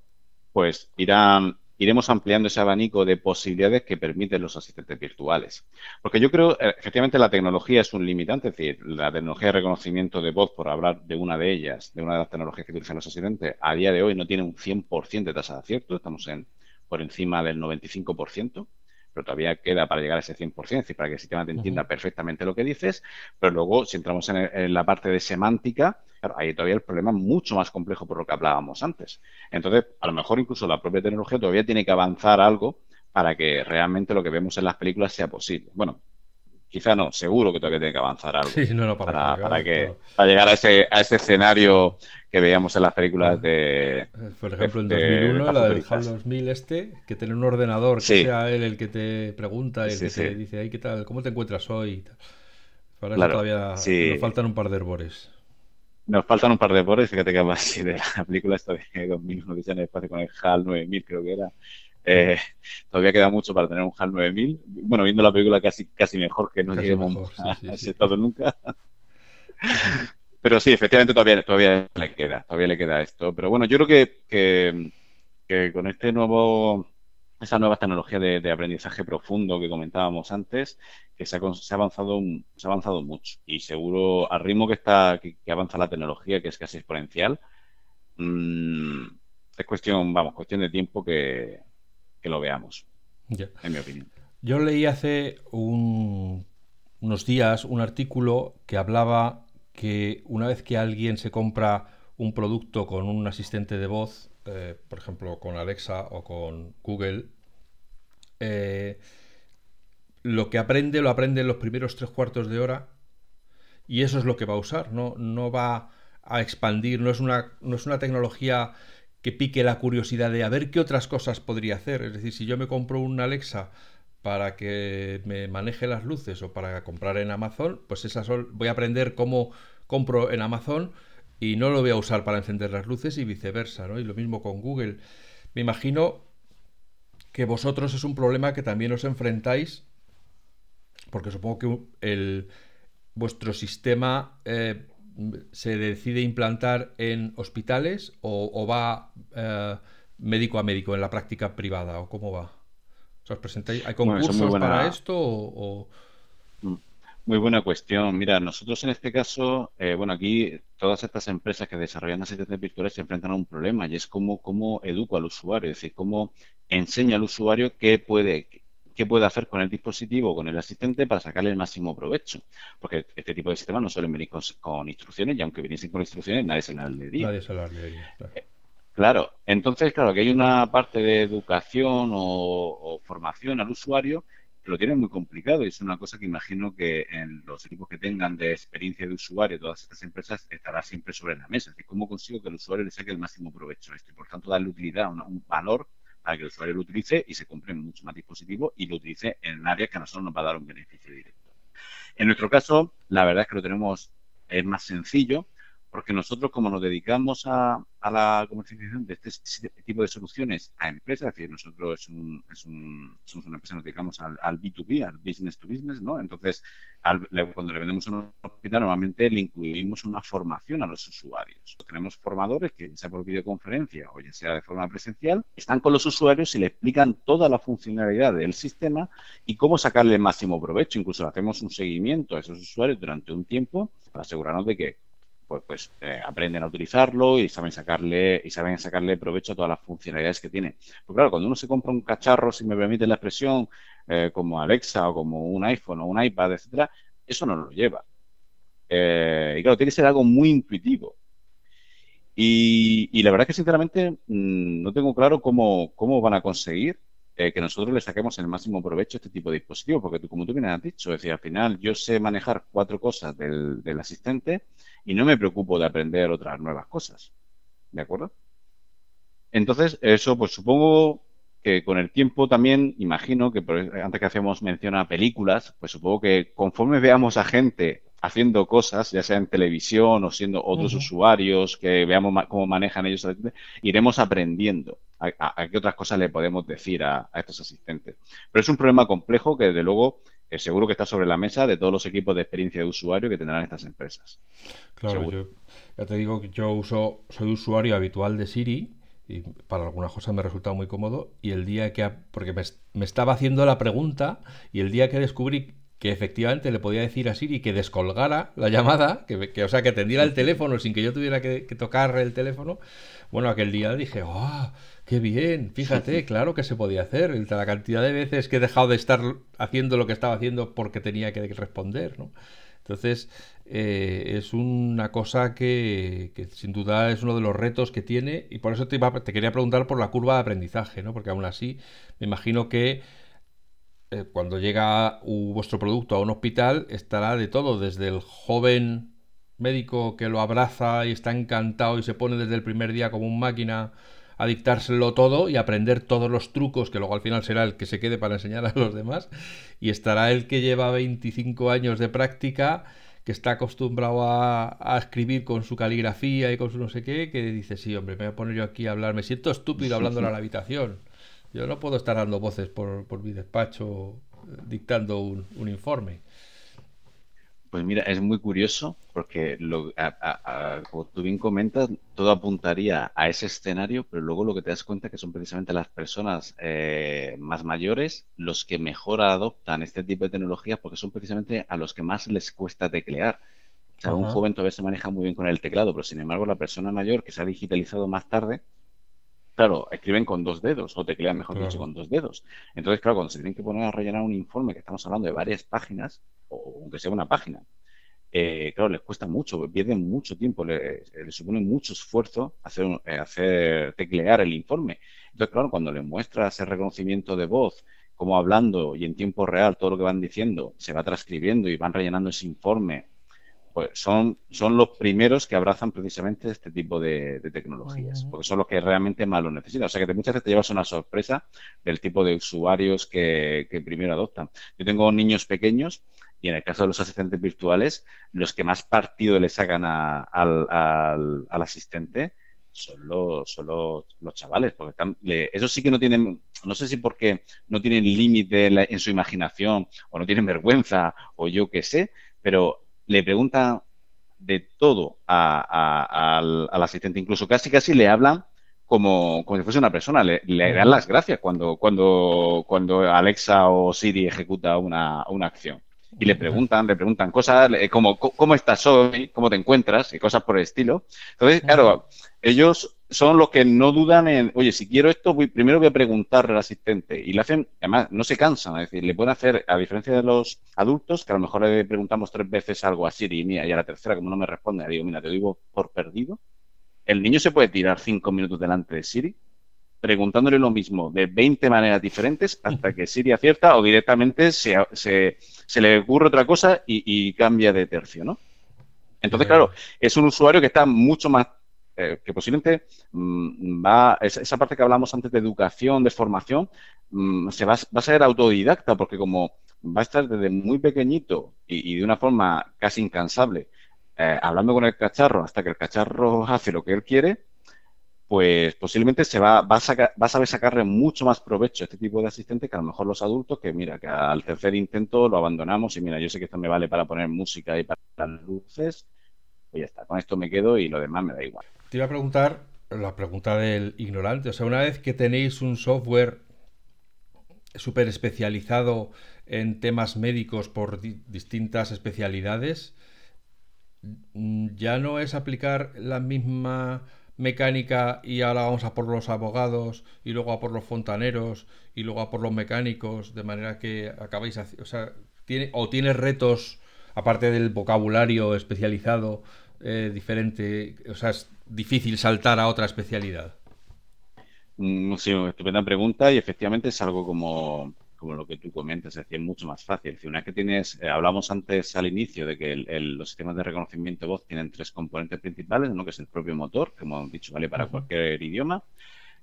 Pues irán iremos ampliando ese abanico de posibilidades que permiten los asistentes virtuales. Porque yo creo, eh, efectivamente, la tecnología es un limitante, es decir, la tecnología de reconocimiento de voz, por hablar de una de ellas, de una de las tecnologías que utilizan los asistentes, a día de hoy no tiene un 100% de tasa de acierto, estamos en por encima del 95% pero todavía queda para llegar a ese 100%, es decir, para que el sistema te entienda perfectamente lo que dices, pero luego, si entramos en, la parte de semántica, claro, ahí todavía el problema es mucho más complejo por lo que hablábamos antes. Entonces, a lo mejor incluso la propia tecnología todavía tiene que avanzar algo para que realmente lo que vemos en las películas sea posible. Bueno, quizá no, seguro que todavía tiene que avanzar algo para, que, para llegar a ese, a ese escenario que veíamos en las películas de... Por ejemplo, en 2001, la del HAL 2000 este, que tiene un ordenador, que sea él el que te pregunta, el que te dice, Ay, ¿qué tal? ¿Cómo te encuentras hoy? Para eso todavía nos faltan un par de herbores. Nos faltan un par de herbores, fíjate que más de la película esta de 2001 que en el espacio con el HAL 9000 creo que era, eh, todavía queda mucho para tener un HAL 9000. Bueno, viendo la película casi, casi mejor que no lleguemos a ese estado nunca. Pero sí, efectivamente todavía, todavía le queda, todavía le queda esto. Pero bueno, yo creo que, que, con este nuevo, esa nueva tecnología de, aprendizaje profundo que comentábamos antes, que se ha, se ha, avanzado, se ha avanzado mucho. Y seguro, al ritmo que está, que, avanza la tecnología, que es casi exponencial, mm, es cuestión, vamos, cuestión de tiempo que, que lo veamos, en mi opinión. Yo leí hace unos días un artículo que hablaba que una vez que alguien se compra un producto con un asistente de voz, eh, por ejemplo con Alexa o con Google, eh, lo que aprende lo aprende en los primeros tres cuartos de hora y eso es lo que va a usar, no, no va a expandir, no es una, no es una tecnología que pique la curiosidad de a ver qué otras cosas podría hacer. Es decir, si yo me compro un Alexa para que me maneje las luces o para comprar en Amazon, pues esas voy a aprender cómo compro en Amazon y no lo voy a usar para encender las luces y viceversa, ¿no? Y lo mismo con Google. Me imagino que vosotros es un problema que también os enfrentáis, porque supongo que el, vuestro sistema eh, se decide implantar en hospitales o, va eh, médico a médico en la práctica privada o cómo va? ¿Os presentáis? ¿Hay concursos para esto o, mm, Muy buena cuestión. Mira, nosotros en este caso, eh, bueno, aquí todas estas empresas que desarrollan asistentes virtuales se enfrentan a un problema y es cómo, cómo educo al usuario, es decir, cómo enseña al usuario qué puede, qué puede hacer con el dispositivo o con el asistente para sacarle el máximo provecho. Porque este tipo de sistemas no suelen venir con, instrucciones y aunque viniesen con instrucciones nadie se las leería. Nadie se las leería. Claro. Eh, claro. entonces, claro, que hay una parte de educación o, formación al usuario lo tiene muy complicado y es una cosa que imagino que en los equipos que tengan de experiencia de usuario, todas estas empresas, estará siempre sobre la mesa. Es decir, cómo consigo que el usuario le saque el máximo provecho a esto y, por tanto, darle utilidad, un valor para que el usuario lo utilice y se compre mucho más dispositivos y lo utilice en áreas que a nosotros nos va a dar un beneficio directo. En nuestro caso, la verdad es que lo tenemos, es más sencillo, porque nosotros como nos dedicamos a, la comercialización de este tipo de soluciones a empresas, es decir, nosotros es un, es un, somos una empresa, nos dedicamos al, B2B, al business to business, ¿no? Entonces, cuando le vendemos a un hospital, normalmente le incluimos una formación a los usuarios. Tenemos formadores que, ya sea por videoconferencia o ya sea de forma presencial, están con los usuarios y le explican toda la funcionalidad del sistema y cómo sacarle el máximo provecho. Incluso hacemos un seguimiento a esos usuarios durante un tiempo para asegurarnos de que pues, pues eh, aprenden a utilizarlo y saben sacarle y saben sacarle provecho a todas las funcionalidades que tiene. Pues claro, cuando uno se compra un cacharro, si me permite la expresión, eh, como Alexa o como un iPhone o un iPad, etcétera, eso no lo lleva. Eh, y claro, tiene que ser algo muy intuitivo. Y, la verdad es que sinceramente mm, no tengo claro cómo, cómo van a conseguir que nosotros le saquemos el máximo provecho a este tipo de dispositivos, porque tú, como tú bien has dicho, es decir, al final yo sé manejar cuatro cosas del, del asistente y no me preocupo de aprender otras nuevas cosas. ¿De acuerdo? Entonces, eso pues supongo que con el tiempo también, imagino que antes que hacemos mención a películas, pues supongo que conforme veamos a gente haciendo cosas, ya sea en televisión o siendo otros usuarios, que veamos cómo manejan ellos, iremos aprendiendo a, qué otras cosas le podemos decir a, a, estos asistentes. Pero es un problema complejo que, desde luego, seguro que está sobre la mesa de todos los equipos de experiencia de usuario que tendrán estas empresas. Claro, yo ya te digo que yo uso, soy usuario habitual de Siri y para algunas cosas me ha resultado muy cómodo y el día que, porque me, me, estaba haciendo la pregunta y el día que descubrí que efectivamente le podía decir a Siri que descolgara la llamada, que, o sea, que atendiera el teléfono sin que yo tuviera que, tocar el teléfono, bueno, aquel día dije, ¡oh, qué bien! Fíjate, claro que se podía hacer. La cantidad de veces que he dejado de estar haciendo lo que estaba haciendo porque tenía que responder, ¿no? Entonces, eh, es una cosa que, sin duda es uno de los retos que tiene y por eso te, te quería preguntar por la curva de aprendizaje, ¿no? Porque aún así, me imagino que eh, cuando llega vuestro producto a un hospital estará de todo, desde el joven médico que lo abraza y está encantado y se pone desde el primer día como un máquina a dictárselo todo y aprender todos los trucos que luego al final será el que se quede para enseñar a los demás y estará el que lleva 25 años de práctica que está acostumbrado a, a, escribir con su caligrafía y con su no sé qué, que dice, sí, hombre, me voy a poner yo aquí a hablar, me siento estúpido hablando en la habitación. Yo no puedo estar dando voces por, por mi despacho dictando un, informe. Pues mira, es muy curioso porque, lo, como tú bien comentas, todo apuntaría a ese escenario, pero luego lo que te das cuenta que son precisamente las personas eh, más mayores los que mejor adoptan este tipo de tecnologías porque son precisamente a los que más les cuesta teclear. O sea, un joven todavía se maneja muy bien con el teclado, pero sin embargo la persona mayor que se ha digitalizado más tarde, claro, escriben con dos dedos o teclean, mejor dicho, con dos dedos. Entonces, claro, cuando se tienen que poner a rellenar un informe, que estamos hablando de varias páginas, o aunque sea una página, eh, claro, les cuesta mucho, pierden mucho tiempo, les, supone mucho esfuerzo hacer, eh, hacer teclear el informe. Entonces, claro, cuando les muestras el reconocimiento de voz, como hablando y en tiempo real todo lo que van diciendo se va transcribiendo y van rellenando ese informe pues son, son los primeros que abrazan precisamente este tipo de, tecnologías, porque son los que realmente más lo necesitan. O sea que muchas veces te llevas una sorpresa del tipo de usuarios que, primero adoptan. Yo tengo niños pequeños y en el caso de los asistentes virtuales, los que más partido le sacan al, asistente son los, son los, chavales, porque están, eso sí que no tienen, no sé si porque no tienen límite en su imaginación o no tienen vergüenza o yo qué sé, pero le pregunta de todo al, asistente, incluso casi casi le hablan como, como si fuese una persona, le, dan las gracias cuando, cuando, cuando Alexa o Siri ejecuta una, una acción. Y le preguntan, le preguntan cosas como ¿cómo estás hoy? ¿Cómo te encuentras? Y cosas por el estilo. Entonces, claro, ellos son los que no dudan en, oye, si quiero esto, voy, primero voy a preguntarle al asistente. Y le hacen, además, no se cansan, es decir, le pueden hacer, a diferencia de los adultos, que a lo mejor le preguntamos tres veces algo a Siri y, mira, y a la tercera, como no me responde, le digo, mira, te digo por perdido. El niño se puede tirar cinco minutos delante de Siri preguntándole lo mismo de 20 maneras diferentes hasta que Siri acierta o directamente se, se, le ocurre otra cosa y, y cambia de tercio, ¿no? Entonces, claro, es un usuario que está mucho más eh, que posiblemente mm, va, esa, parte que hablamos antes de educación, de formación, mm, se va, a ser autodidacta, porque como va a estar desde muy pequeñito y, de una forma casi incansable, eh, hablando con el cacharro hasta que el cacharro hace lo que él quiere, pues posiblemente se va, va, a va a saber sacarle mucho más provecho a este tipo de asistente que a lo mejor los adultos, que mira, que al tercer intento lo abandonamos y mira, yo sé que esto me vale para poner música y para las luces, pues ya está, con esto me quedo y lo demás me da igual. Te iba a preguntar la pregunta del ignorante. O sea, una vez que tenéis un software súper especializado en temas médicos por distintas especialidades, ya no es aplicar la misma mecánica y ahora vamos a por los abogados y luego a por los fontaneros y luego a por los mecánicos, de manera que acabáis, o sea, tiene, o tiene retos, aparte del vocabulario especializado, eh, diferente, o sea, es difícil saltar a otra especialidad? Mm, sí, estupenda pregunta y efectivamente es algo como, como lo que tú comentas, es decir, es mucho más fácil. una vez que tienes, eh, hablamos antes al inicio de que los sistemas de reconocimiento de voz tienen tres componentes principales, ¿no? que es el propio motor, que hemos dicho, vale para cualquier idioma,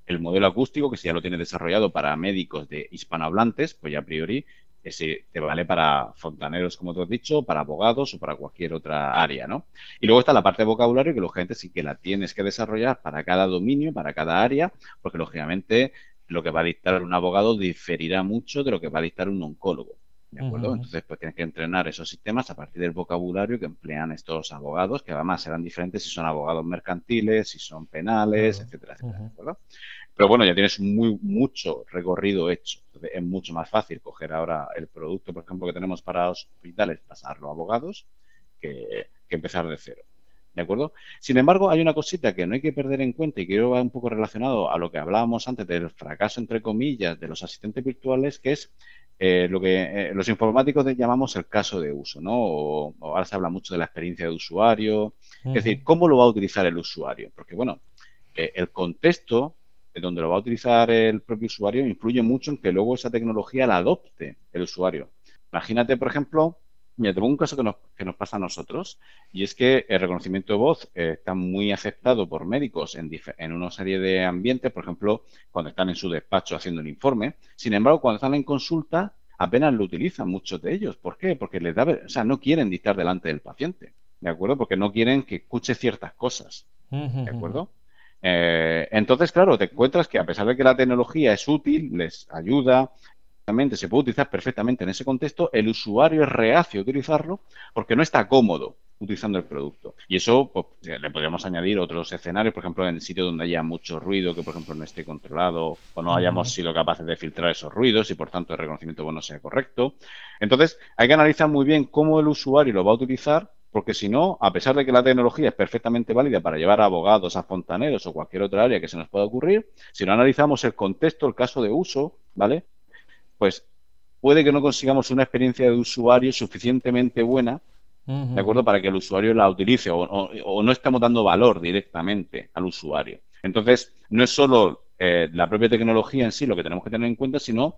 el modelo acústico, que si ya lo tiene desarrollado para médicos de hispanohablantes, pues ya a priori ese te vale para fontaneros, como tú has dicho, para abogados o para cualquier otra área, ¿no? Y luego está la parte de vocabulario que lógicamente sí que la tienes que desarrollar para cada dominio, para cada área, porque lógicamente lo que va a dictar un abogado diferirá mucho de lo que va a dictar un oncólogo. ¿De acuerdo? Entonces, pues tienes que entrenar esos sistemas a partir del vocabulario que emplean estos abogados, que además serán diferentes si son abogados mercantiles, si son penales, etcétera, etcétera. ¿De acuerdo? Pero bueno, ya tienes muy, mucho recorrido hecho. Entonces, es mucho más fácil coger ahora el producto, por ejemplo, que tenemos para los hospitales, pasarlo a abogados, que, empezar de cero. ¿De acuerdo? Sin embargo, hay una cosita que no hay que perder en cuenta y que va un poco relacionado a lo que hablábamos antes del fracaso, entre comillas, de los asistentes virtuales, que es eh, lo que eh, los informáticos llamamos el caso de uso, ¿no? O, ahora se habla mucho de la experiencia de usuario. Es decir, ¿cómo lo va a utilizar el usuario? Porque, bueno, eh, el contexto donde lo va a utilizar el propio usuario influye mucho en que luego esa tecnología la adopte el usuario. Imagínate, por ejemplo, mira, tengo un caso que nos, que nos pasa a nosotros y es que el reconocimiento de voz eh, está muy aceptado por médicos en, en una serie de ambientes, por ejemplo, cuando están en su despacho haciendo un informe. Sin embargo, cuando están en consulta, apenas lo utilizan muchos de ellos. ¿Por qué? Porque les da, o sea, no quieren dictar delante del paciente, ¿de acuerdo? Porque no quieren que escuche ciertas cosas, ¿de acuerdo? Eh, entonces, claro, te encuentras que a pesar de que la tecnología es útil, les ayuda, se puede utilizar perfectamente en ese contexto, el usuario es reacio a utilizarlo porque no está cómodo utilizando el producto. Y eso pues, le podríamos añadir otros escenarios, por ejemplo, en el sitio donde haya mucho ruido, que por ejemplo no esté controlado o no hayamos sido capaces de filtrar esos ruidos y por tanto el reconocimiento bueno sea correcto. Entonces, hay que analizar muy bien cómo el usuario lo va a utilizar porque si no, a pesar de que la tecnología es perfectamente válida para llevar a abogados, a fontaneros o cualquier otra área que se nos pueda ocurrir, si no analizamos el contexto, el caso de uso, ¿vale? Pues puede que no consigamos una experiencia de usuario suficientemente buena, ¿de acuerdo? Para que el usuario la utilice o, no estamos dando valor directamente al usuario. Entonces, no es solo eh, la propia tecnología en sí lo que tenemos que tener en cuenta, sino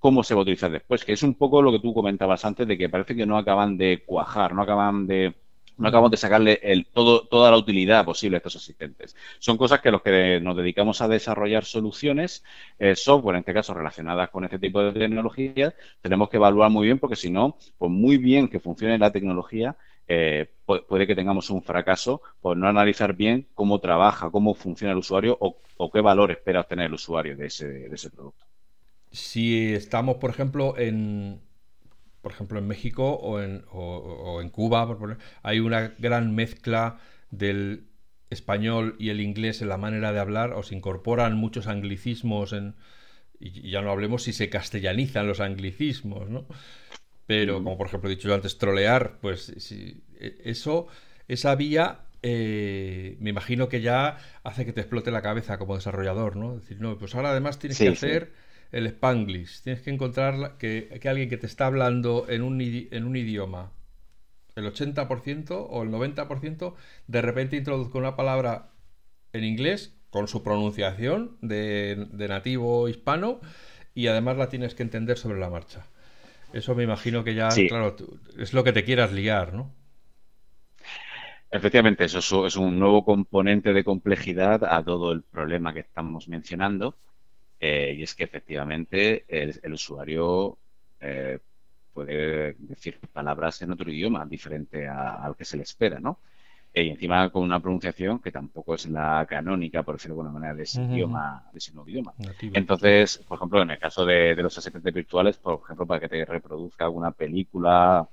cómo se va a utilizar después, que es un poco lo que tú comentabas antes de que parece que no acaban de cuajar, no acaban de no acabamos de sacarle el, todo, toda la utilidad posible a estos asistentes. Son cosas que los que nos dedicamos a desarrollar soluciones, eh, software, en este caso relacionadas con este tipo de tecnologías, tenemos que evaluar muy bien porque si no, pues muy bien que funcione la tecnología, eh, puede que tengamos un fracaso por no analizar bien cómo trabaja, cómo funciona el usuario o, qué valor espera obtener el usuario de ese producto si estamos, por ejemplo, en, por ejemplo, en México o en, o, en Cuba, hay una gran mezcla del español y el inglés en la manera de hablar, o se incorporan muchos anglicismos en, y ya no hablemos si se castellanizan los anglicismos, ¿no? Pero, como por ejemplo he dicho yo antes, trolear, pues si, e, eso, esa vía, eh, me imagino que ya hace que te explote la cabeza como desarrollador, ¿no? decir, no, pues ahora además tienes que hacer el spanglish. Tienes que encontrar que, alguien que te está hablando en un, en un idioma, el 80% o el 90%, de repente introduzca una palabra en inglés con su pronunciación de, nativo hispano y además la tienes que entender sobre la marcha. Eso me imagino que ya, claro, es lo que te quieras liar, ¿no? Efectivamente, eso es un nuevo componente de complejidad a todo el problema que estamos mencionando. Eh, y es que efectivamente el, usuario eh, puede decir palabras en otro idioma diferente al que se le espera, ¿no? y encima con una pronunciación que tampoco es la canónica, por decirlo de alguna manera, de ese idioma, de ese nuevo idioma. Entonces, por ejemplo, en el caso de, los asistentes virtuales, por ejemplo, para que te reproduzca alguna película,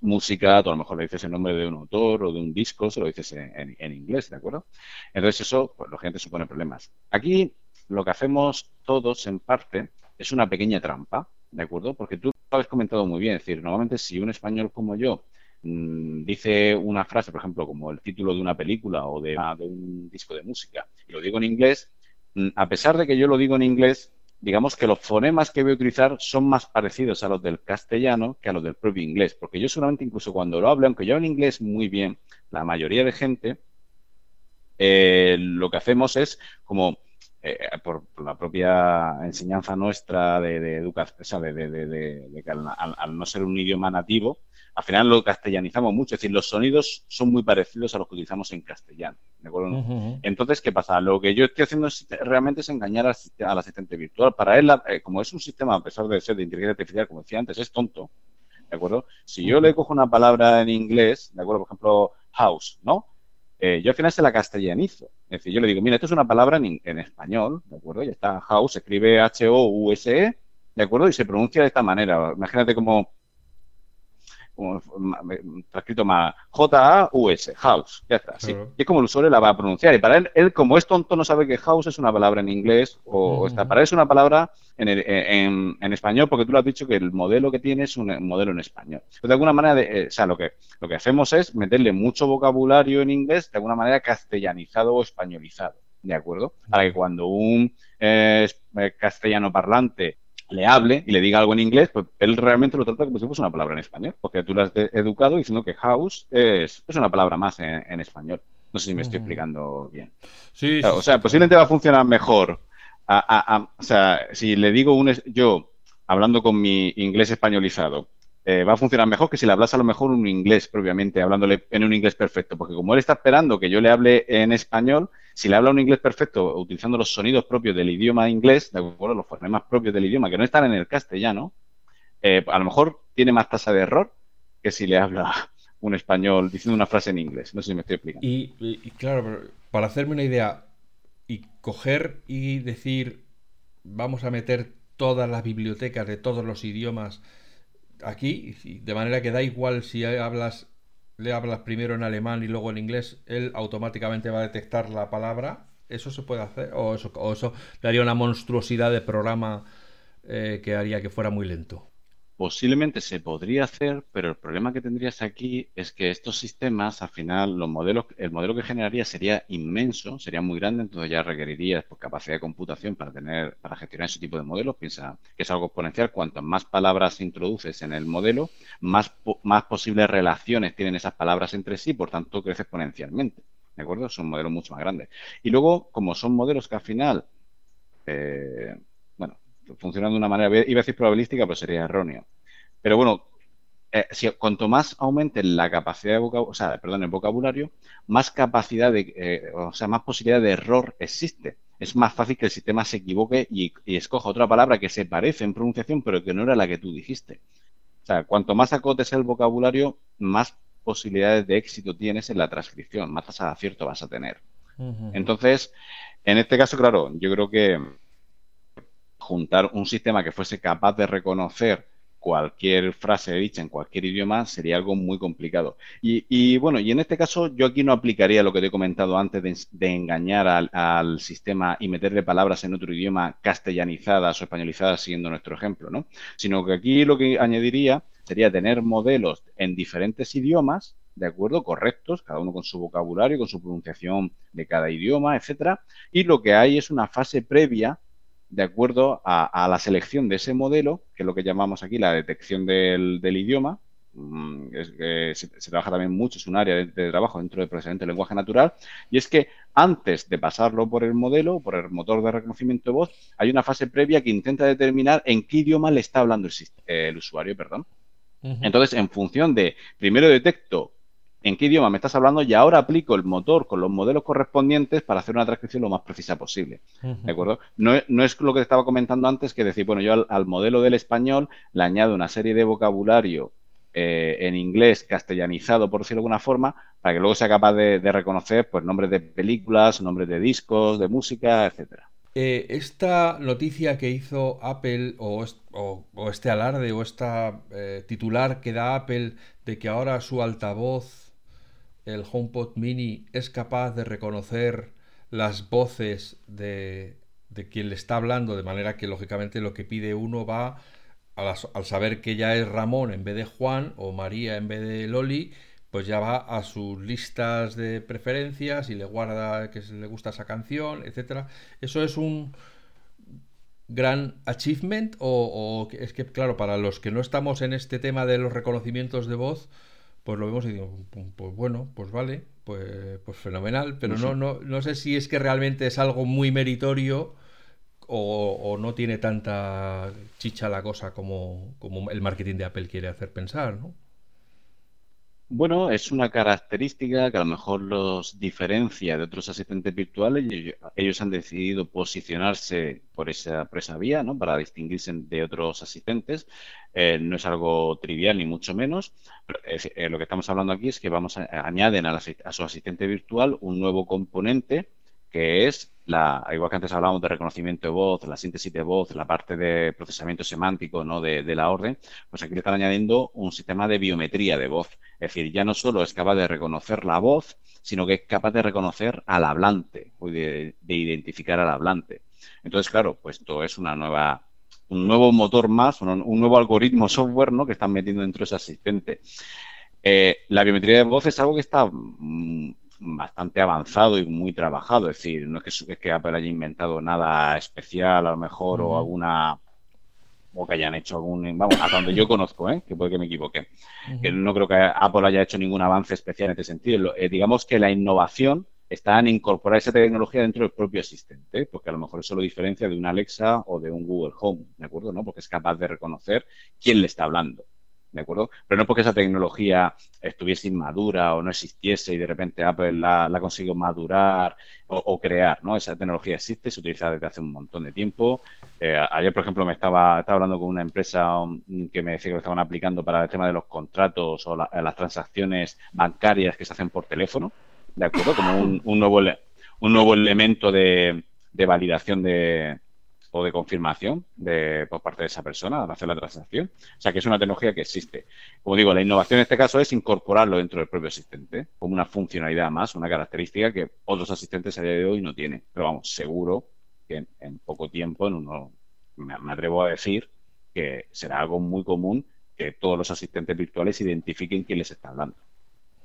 música, tú a lo mejor le dices el nombre de un autor o de un disco, se lo dices en, en inglés, ¿de acuerdo? Entonces eso, pues gente supone problemas. Aquí lo que hacemos todos en parte es una pequeña trampa, ¿de acuerdo? Porque tú lo has comentado muy bien, es decir, normalmente si un español como yo mm, dice una frase, por ejemplo, como el título de una película o de, un disco de música, y lo digo en inglés, mm, a pesar de que yo lo digo en inglés, digamos que los fonemas que voy a utilizar son más parecidos a los del castellano que a los del propio inglés, porque yo solamente incluso cuando lo hablo, aunque yo hablo inglés muy bien, la mayoría de gente, eh, lo que hacemos es como eh, por, la propia enseñanza nuestra de, educación, de, de, que al, no ser un idioma nativo, al final lo castellanizamos mucho, es decir, los sonidos son muy parecidos a los que utilizamos en castellano. Entonces, ¿qué pasa? Lo que yo estoy haciendo realmente es engañar al, asistente virtual. Para él, eh, como es un sistema, a pesar de ser de inteligencia artificial, como decía antes, es tonto. ¿De acuerdo? Si yo le cojo una palabra en inglés, ¿de acuerdo? Por ejemplo, house, ¿no? Eh, yo al final se la castellanizo. Es decir, yo le digo, mira, esto es una palabra en, español, ¿de acuerdo? Ya está, house, se escribe H-O-U-S-E, ¿de acuerdo? Y se pronuncia de esta manera. Imagínate como escrito más J-A-U-S, house, ya está. Sí. Y es como el usuario la va a pronunciar. Y para él, él, como es tonto, no sabe que house es una palabra en inglés o está. Para él es una palabra en, en, español porque tú lo has dicho que el modelo que tiene es un, modelo en español. de alguna manera, de, eh, o sea, lo que, lo que hacemos es meterle mucho vocabulario en inglés de alguna manera castellanizado o españolizado. ¿De acuerdo? Para que cuando un eh, castellano parlante le hable y le diga algo en inglés, pues él realmente lo trata como si fuese una palabra en español, porque tú lo has educado diciendo que house es, es una palabra más en, español. No sé si me estoy explicando bien. Sí, o sea, posiblemente va a funcionar mejor. o sea, si le digo un, yo, hablando con mi inglés españolizado, eh, va a funcionar mejor que si le hablas a lo mejor un inglés propiamente, hablándole en un inglés perfecto, porque como él está esperando que yo le hable en español, si le habla un inglés perfecto utilizando los sonidos propios del idioma inglés, de acuerdo, los fonemas propios del idioma que no están en el castellano, eh, a lo mejor tiene más tasa de error que si le habla un español diciendo una frase en inglés. No sé si me estoy explicando. Y, claro, para hacerme una idea, y coger y decir, vamos a meter todas las bibliotecas de todos los idiomas aquí, de manera que da igual si hablas, le hablas primero en alemán y luego en inglés, él automáticamente va a detectar la palabra. ¿Eso se puede hacer? ¿O eso, o eso daría una monstruosidad de programa eh, que haría que fuera muy lento? Posiblemente se podría hacer, pero el problema que tendrías aquí es que estos sistemas, al final, los modelos, el modelo que generaría sería inmenso, sería muy grande, entonces ya requeriría pues, capacidad de computación para tener, para gestionar ese tipo de modelos. Piensa que es algo exponencial. Cuanto más palabras introduces en el modelo, más, más posibles relaciones tienen esas palabras entre sí, por tanto crece exponencialmente. ¿De acuerdo? Son modelos mucho más grandes. Y luego, como son modelos que al final eh, funcionando de una manera, iba a decir probabilística, pero sería erróneo. Pero bueno, eh, si, cuanto más aumente la capacidad de vocabulario, o sea, perdón, el vocabulario, más capacidad de, eh, o sea, más posibilidad de error existe. Es más fácil que el sistema se equivoque y, escoja otra palabra que se parece en pronunciación, pero que no era la que tú dijiste. O sea, cuanto más acotes el vocabulario, más posibilidades de éxito tienes en la transcripción, más tasa de acierto vas a tener. Entonces, en este caso, claro, yo creo que juntar un sistema que fuese capaz de reconocer cualquier frase dicha en cualquier idioma sería algo muy complicado. Y, bueno, y en este caso yo aquí no aplicaría lo que te he comentado antes de, engañar al, sistema y meterle palabras en otro idioma castellanizadas o españolizadas siguiendo nuestro ejemplo, ¿no? Sino que aquí lo que añadiría sería tener modelos en diferentes idiomas, ¿de acuerdo? Correctos, cada uno con su vocabulario, con su pronunciación de cada idioma, etcétera. Y lo que hay es una fase previa de acuerdo a, la selección de ese modelo, que es lo que llamamos aquí la detección del, idioma. Mm, se, trabaja también mucho, es un área de, trabajo dentro del procesamiento del lenguaje natural, y es que antes de pasarlo por el modelo, por el motor de reconocimiento de voz, hay una fase previa que intenta determinar en qué idioma le está hablando el, usuario. Perdón. Entonces, en función de, primero detecto en qué idioma me estás hablando y ahora aplico el motor con los modelos correspondientes para hacer una transcripción lo más precisa posible. ¿De acuerdo? No, es lo que te estaba comentando antes, que decir, bueno, yo al, modelo del español le añado una serie de vocabulario eh, en inglés castellanizado, por decirlo de alguna forma, para que luego sea capaz de, reconocer pues, nombres de películas, nombres de discos, de música, etcétera. Eh, esta noticia que hizo Apple o, este alarde o esta eh, titular que da Apple de que ahora su altavoz el HomePod mini es capaz de reconocer las voces de, de quien le está hablando, de manera que lógicamente lo que pide uno va al saber que ya es Ramón en vez de Juan o María en vez de Loli, pues ya va a sus listas de preferencias y le guarda que le gusta esa canción, etcétera. Eso es un gran achievement o, o, es que claro para los que no estamos en este tema de los reconocimientos de voz pues lo vemos y digo, pues bueno, pues vale, pues, pues fenomenal, pero no, no, no sé si es que realmente es algo muy meritorio o, no tiene tanta chicha la cosa como, como el marketing de Apple quiere hacer pensar, ¿no? Bueno, es una característica que a lo mejor los diferencia de otros asistentes virtuales. Ellos han decidido posicionarse por esa, por vía, ¿no? Para distinguirse de otros asistentes. Eh, no es algo trivial ni mucho menos. Eh, lo que estamos hablando aquí es que vamos a, añaden a, su asistente virtual un nuevo componente que es la, igual que antes hablábamos de reconocimiento de voz, la síntesis de voz, la parte de procesamiento semántico ¿no? de, la orden, pues aquí le están añadiendo un sistema de biometría de voz. Es decir, ya no solo es capaz de reconocer la voz, sino que es capaz de reconocer al hablante o de, identificar al hablante. Entonces, claro, pues esto es una nueva, un nuevo motor más, un, nuevo algoritmo software ¿no? que están metiendo dentro de ese asistente. Eh, la biometría de voz es algo que está mm, bastante avanzado y muy trabajado. Es decir, no es que, es que Apple haya inventado nada especial, a lo mejor, o alguna o que hayan hecho algún, vamos, hasta donde yo conozco, ¿eh? que puede que me equivoque. que no creo que Apple haya hecho ningún avance especial en este sentido. Eh, digamos que la innovación está en incorporar esa tecnología dentro del propio asistente, porque a lo mejor eso lo diferencia de un Alexa o de un Google Home, ¿de acuerdo? ¿No? Porque es capaz de reconocer quién le está hablando. ¿De acuerdo? Pero no porque esa tecnología estuviese inmadura o no existiese y de repente Apple la, consiguió madurar o, crear, ¿no? Esa tecnología existe, se utiliza desde hace un montón de tiempo. Eh, ayer, por ejemplo, me estaba, estaba hablando con una empresa um, que me decía que lo estaban aplicando para el tema de los contratos o las transacciones bancarias que se hacen por teléfono, ¿de acuerdo? Como un, un nuevo, un nuevo elemento de, de validación de, o de confirmación de, por parte de esa persona al hacer la transacción. O sea que es una tecnología que existe. Como digo, la innovación en este caso es incorporarlo dentro del propio asistente como una funcionalidad más, una característica que otros asistentes a día de hoy no tienen. Pero vamos, seguro que en, poco tiempo, en uno, me, atrevo a decir que será algo muy común que todos los asistentes virtuales identifiquen quién les está hablando.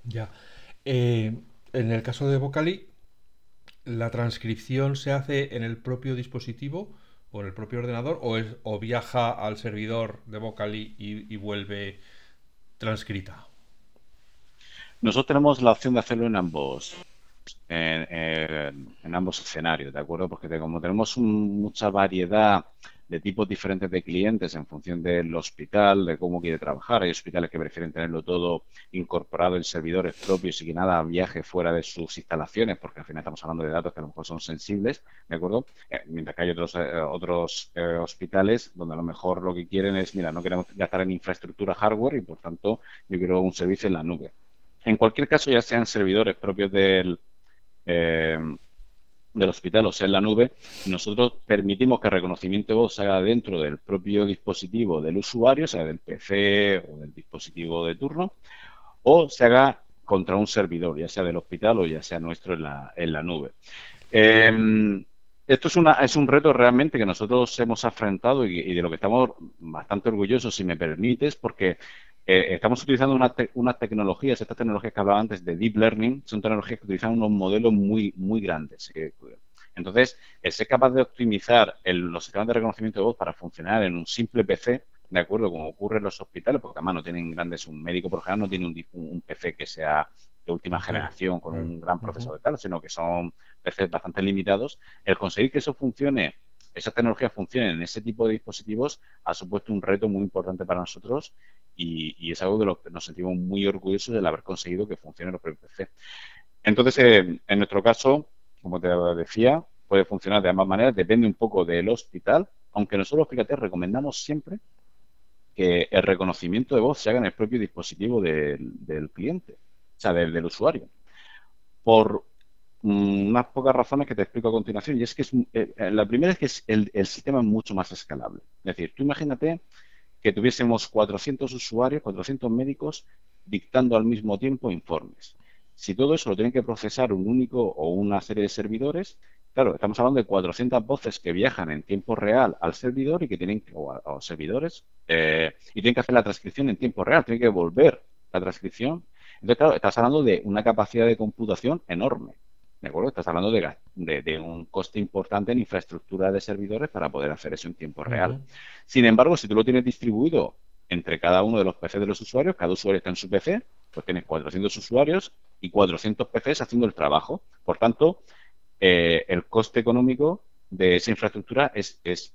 Ya. Eh, en el caso de Vocali, ¿la transcripción se hace en el propio dispositivo por el propio ordenador o, viaja al servidor de Vocally y, vuelve transcrita? Nosotros tenemos la opción de hacerlo en ambos, en, ambos escenarios, ¿de acuerdo? Porque como tenemos mucha variedad de tipos diferentes de clientes en función del hospital, de cómo quiere trabajar. Hay hospitales que prefieren tenerlo todo incorporado en servidores propios y que nada viaje fuera de sus instalaciones, porque al final estamos hablando de datos que a lo mejor son sensibles, ¿de acuerdo? Eh, mientras que hay otros, eh, otros eh, hospitales donde a lo mejor lo que quieren es, mira, no queremos gastar en infraestructura hardware y por tanto yo quiero un servicio en la nube. En cualquier caso, ya sean servidores propios del, del hospital o sea en la nube, nosotros permitimos que el reconocimiento voz se haga dentro del propio dispositivo del usuario, sea del PC o del dispositivo de turno, o se haga contra un servidor, ya sea del hospital o ya sea nuestro en la, en la nube. Em, esto es, una, es un reto realmente que nosotros hemos afrontado y, de lo que estamos bastante orgullosos, si me permites, porque eh, estamos utilizando unas tecnologías, estas tecnologías que hablaba antes de Deep Learning, son tecnologías que utilizan unos modelos muy, muy grandes. entonces, el ser capaz de optimizar los sistemas de reconocimiento de voz para funcionar en un simple PC, de acuerdo, como ocurre en los hospitales, porque además no tienen grandes, un médico por ejemplo no tiene un, un PC que sea de última generación con un gran procesador de tal, sino que son PCs bastante limitados, el conseguir que eso funcione esas tecnologías funcionen en ese tipo de dispositivos ha supuesto un reto muy importante para nosotros y, es algo de lo que nos sentimos muy orgullosos de haber conseguido que funcione los PC. Entonces, eh, en nuestro caso, como te decía, puede funcionar de ambas maneras, depende un poco del hospital, aunque nosotros, fíjate, recomendamos siempre que el reconocimiento de voz se haga en el propio dispositivo del, cliente, o sea, del, del usuario. Por unas pocas razones que te explico a continuación. Y es que es, eh, eh, la primera es que el, sistema es mucho más escalable. Es decir, tú imagínate que tuviésemos 400 usuarios, 400 médicos dictando al mismo tiempo informes. Si todo eso lo tienen que procesar un único o una serie de servidores, claro, estamos hablando de 400 voces que viajan en tiempo real al servidor y que tienen, o a, servidores, eh, y tienen que hacer la transcripción en tiempo real, tienen que volver la transcripción. Entonces, claro, estás hablando de una capacidad de computación enorme. ¿De acuerdo? Estás hablando de, un coste importante en infraestructura de servidores para poder hacer eso en tiempo real. Sin embargo, si tú lo tienes distribuido entre cada uno de los PCs de los usuarios, cada usuario está en su PC, pues tienes 400 usuarios y 400 PCs haciendo el trabajo. Por tanto, eh, el coste económico de esa infraestructura es, es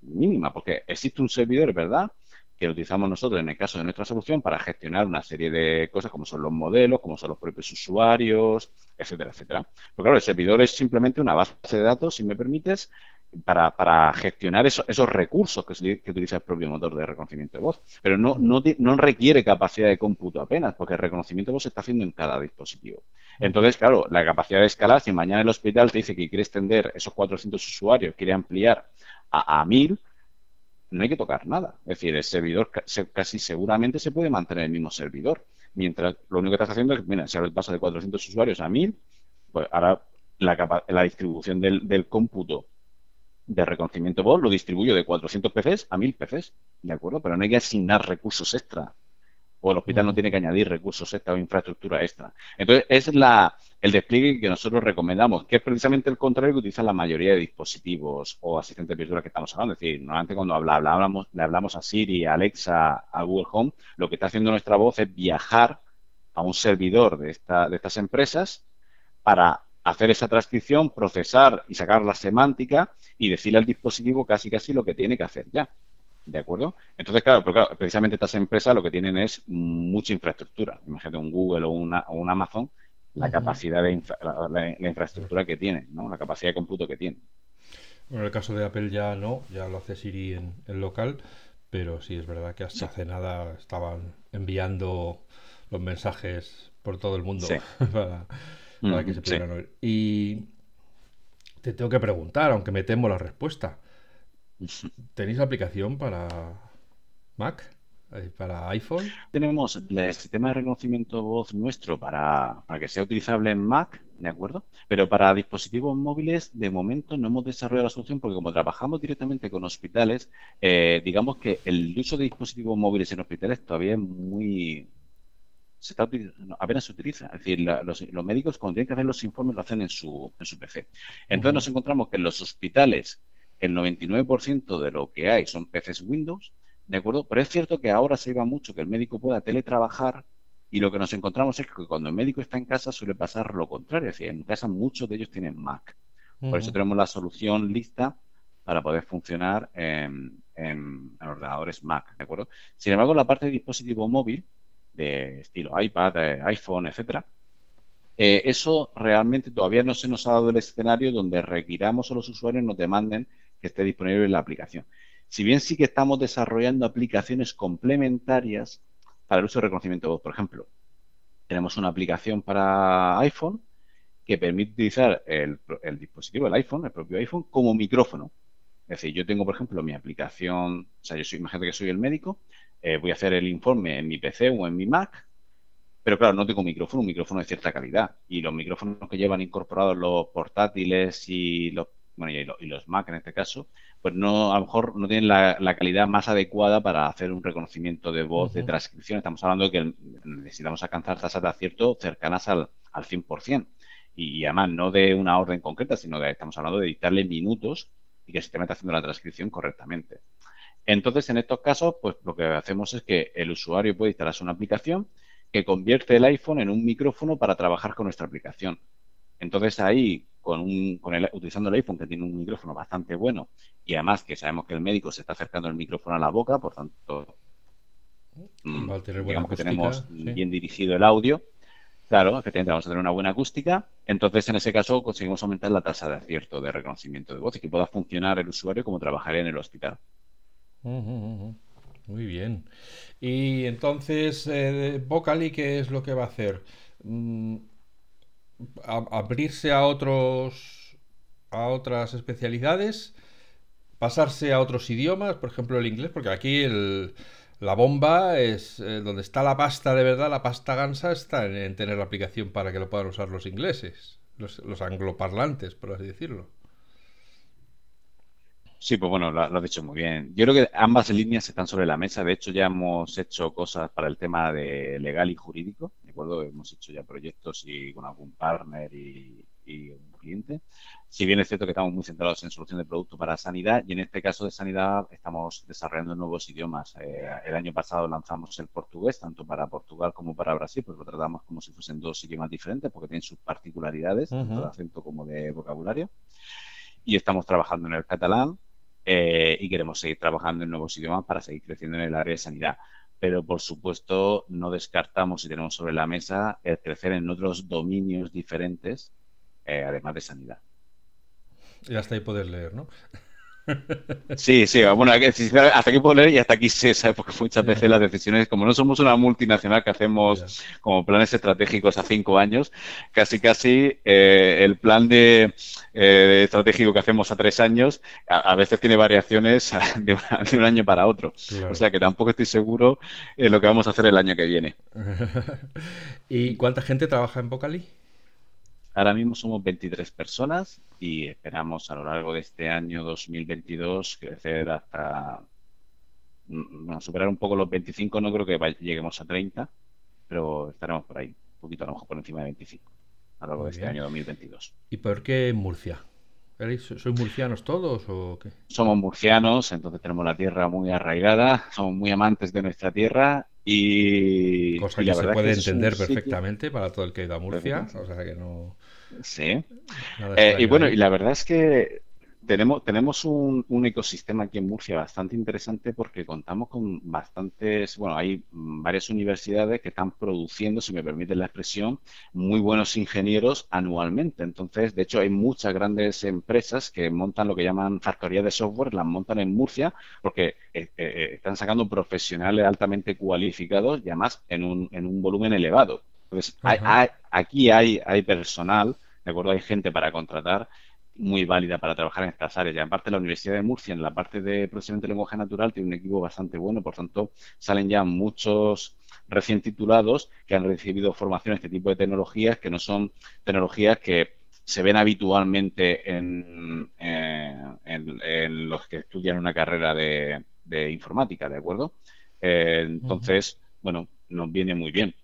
mínima, porque existe un servidor, ¿verdad? Que utilizamos nosotros en el caso de nuestra solución para gestionar una serie de cosas como son los modelos, como son los propios usuarios, etcétera, etcétera. Pero claro, el servidor es simplemente una base de datos, si me permites, para, gestionar esos recursos que, utiliza el propio motor de reconocimiento de voz. Pero no, no, requiere capacidad de cómputo apenas, porque el reconocimiento de voz se está haciendo en cada dispositivo. Entonces, claro, la capacidad de escalar, si mañana el hospital te dice que quiere extender esos 400 usuarios, quiere ampliar a, a 1000, no hay que tocar nada. Es decir, el servidor casi seguramente se puede mantener el mismo servidor. Mientras lo único que estás haciendo es, mira, si ahora pasa de 400 usuarios a 1000, pues ahora la, distribución del, cómputo de reconocimiento voz lo distribuyo de 400 PCs a 1000 PCs, ¿de acuerdo? Pero no hay que asignar recursos extra. O el hospital no tiene que añadir recursos extra o infraestructura extra. Entonces, es la, el despliegue que nosotros recomendamos, que es precisamente el contrario que utilizan la mayoría de dispositivos o asistentes virtuales que estamos hablando. Es decir, normalmente cuando hablamos, le hablamos a Siri, a Alexa, a Google Home, lo que está haciendo nuestra voz es viajar a un servidor de, esta, de estas empresas para hacer esa transcripción, procesar y sacar la semántica y decirle al dispositivo casi casi lo que tiene que hacer ya. ¿De acuerdo? Entonces, claro, precisamente estas empresas lo que tienen es mucha infraestructura. Imagínate un Google o, una, o un Amazon la capacidad de la, infraestructura que tiene, ¿no? la capacidad de cómputo que tiene. Bueno, en el caso de Apple ya no, ya lo hace Siri en, el local, pero sí es verdad que hasta hace nada estaban enviando los mensajes por todo el mundo para, que se pudieran oír. Y te tengo que preguntar, aunque me temo la respuesta. ¿Tenéis aplicación para Mac? para iPhone. Tenemos el sistema de reconocimiento voz nuestro para, que sea utilizable en Mac, ¿de acuerdo? Pero para dispositivos móviles, de momento no hemos desarrollado la solución porque como trabajamos directamente con hospitales, eh, digamos que el uso de dispositivos móviles en hospitales todavía es muy... Se está, apenas se utiliza. Es decir, los, médicos cuando tienen que hacer los informes lo hacen en su, en su PC. Entonces nos encontramos que en los hospitales el 99% de lo que hay son PCs Windows ¿De acuerdo? Pero es cierto que ahora se iba mucho que el médico pueda teletrabajar y lo que nos encontramos es que cuando el médico está en casa suele pasar lo contrario. Es decir, en casa muchos de ellos tienen Mac. Por eso tenemos la solución lista para poder funcionar en, ordenadores Mac. ¿De acuerdo? Sin embargo, la parte de dispositivo móvil, de estilo iPad, eh, iPhone, etcétera, eh, eso realmente todavía no se nos ha dado el escenario donde requiramos a los usuarios nos demanden que esté disponible en la aplicación. Si bien sí que estamos desarrollando aplicaciones complementarias para el uso de reconocimiento de voz, por ejemplo, tenemos una aplicación para iPhone que permite utilizar el, dispositivo, el iPhone, el propio iPhone, como micrófono. Es decir, yo tengo, por ejemplo, mi aplicación, o sea, yo soy, imagínate que soy el médico, eh, voy a hacer el informe en mi PC o en mi Mac, pero claro, no tengo micrófono, un micrófono de cierta calidad. Y los micrófonos que llevan incorporados los portátiles y los bueno, y, los Mac en este caso, pues no, a lo mejor no tienen la, calidad más adecuada para hacer un reconocimiento de voz de transcripción. Estamos hablando de que necesitamos alcanzar tasas de acierto cercanas al, al 100%. Y, y además no de una orden concreta, sino de estamos hablando de dictarle minutos y que el sistema esté haciendo la transcripción correctamente. Entonces, en estos casos, pues lo que hacemos es que el usuario puede instalarse una aplicación que convierte el iPhone en un micrófono para trabajar con nuestra aplicación. Entonces ahí con un, con el, utilizando el iPhone que tiene un micrófono bastante bueno y además que sabemos que el médico se está acercando el micrófono a la boca, por tanto, mm, digamos que tenemos bien dirigido el audio. Claro, efectivamente vamos a tener una buena acústica. Entonces, en ese caso, conseguimos aumentar la tasa de acierto de reconocimiento de voz y que pueda funcionar el usuario como trabajaría en el hospital. Muy bien. Y entonces, eh, Vocally, ¿qué es lo que va a hacer? Abrirse a otros a otras especialidades, pasarse a otros idiomas, por ejemplo el inglés, porque aquí la bomba es eh, donde está la pasta de verdad, la pasta gansa está en, tener la aplicación para que lo puedan usar los ingleses, los, angloparlantes, por así decirlo. Sí, pues bueno, lo, has dicho muy bien. Yo creo que ambas líneas están sobre la mesa. De hecho, ya hemos hecho cosas para el tema de legal y jurídico. ¿De acuerdo? Hemos hecho ya proyectos y con algún partner y, un cliente. Si bien es cierto que estamos muy centrados en solución de producto para sanidad y en este caso de sanidad estamos desarrollando nuevos idiomas. Eh, el año pasado lanzamos el portugués, tanto para Portugal como para Brasil, pues lo tratamos como si fuesen dos idiomas diferentes porque tienen sus particularidades, tanto de acento como de vocabulario. Y estamos trabajando en el catalán, eh, y queremos seguir trabajando en nuevos idiomas para seguir creciendo en el área de sanidad. Pero, por supuesto, no descartamos y tenemos sobre la mesa el crecer en otros dominios diferentes, eh, además de sanidad. Y hasta ahí poder leer, ¿no? Sí, sí, bueno, hasta aquí puedo leer y hasta aquí sé, ¿sabes? Porque muchas veces las decisiones, como no somos una multinacional que hacemos como planes estratégicos a cinco años, casi casi eh, el plan de eh, estratégico que hacemos a tres años a, veces tiene variaciones de, un año para otro. O sea que tampoco estoy seguro en lo que vamos a hacer el año que viene. ¿Y cuánta gente trabaja en Vocali? Ahora mismo somos 23 personas y esperamos a lo largo de este año 2022 crecer hasta, mm, bueno, superar un poco los 25, no creo que lleguemos a 30, pero estaremos por ahí, un poquito a lo mejor por encima de 25 a lo largo de este año 2022. ¿Y por qué Murcia? ¿Sois murcianos todos o qué? Somos murcianos, entonces tenemos la tierra muy arraigada, somos muy amantes de nuestra tierra y... Cosa que se puede entender perfectamente para todo el que ha ido a Murcia, o sea que no... Sí. Eh, y bueno, y la verdad es que tenemos, tenemos un, ecosistema aquí en Murcia bastante interesante porque contamos con bastantes, bueno, hay varias universidades que están produciendo, si me permite la expresión, muy buenos ingenieros anualmente. Entonces, de hecho, hay muchas grandes empresas que montan lo que llaman factoría de software, las montan en Murcia porque eh, eh, están sacando profesionales altamente cualificados y además en un, en un volumen elevado. Entonces, aquí hay, hay personal ¿de acuerdo? Hay gente para contratar muy válida para trabajar en estas áreas. Y aparte, la Universidad de Murcia, en la parte de procesamiento de lenguaje natural, tiene un equipo bastante bueno, por tanto, salen ya muchos recién titulados que han recibido formación en este tipo de tecnologías, que no son tecnologías que se ven habitualmente en, eh, los que estudian una carrera de, informática, ¿de acuerdo? Eh, entonces, bueno, nos viene muy bien.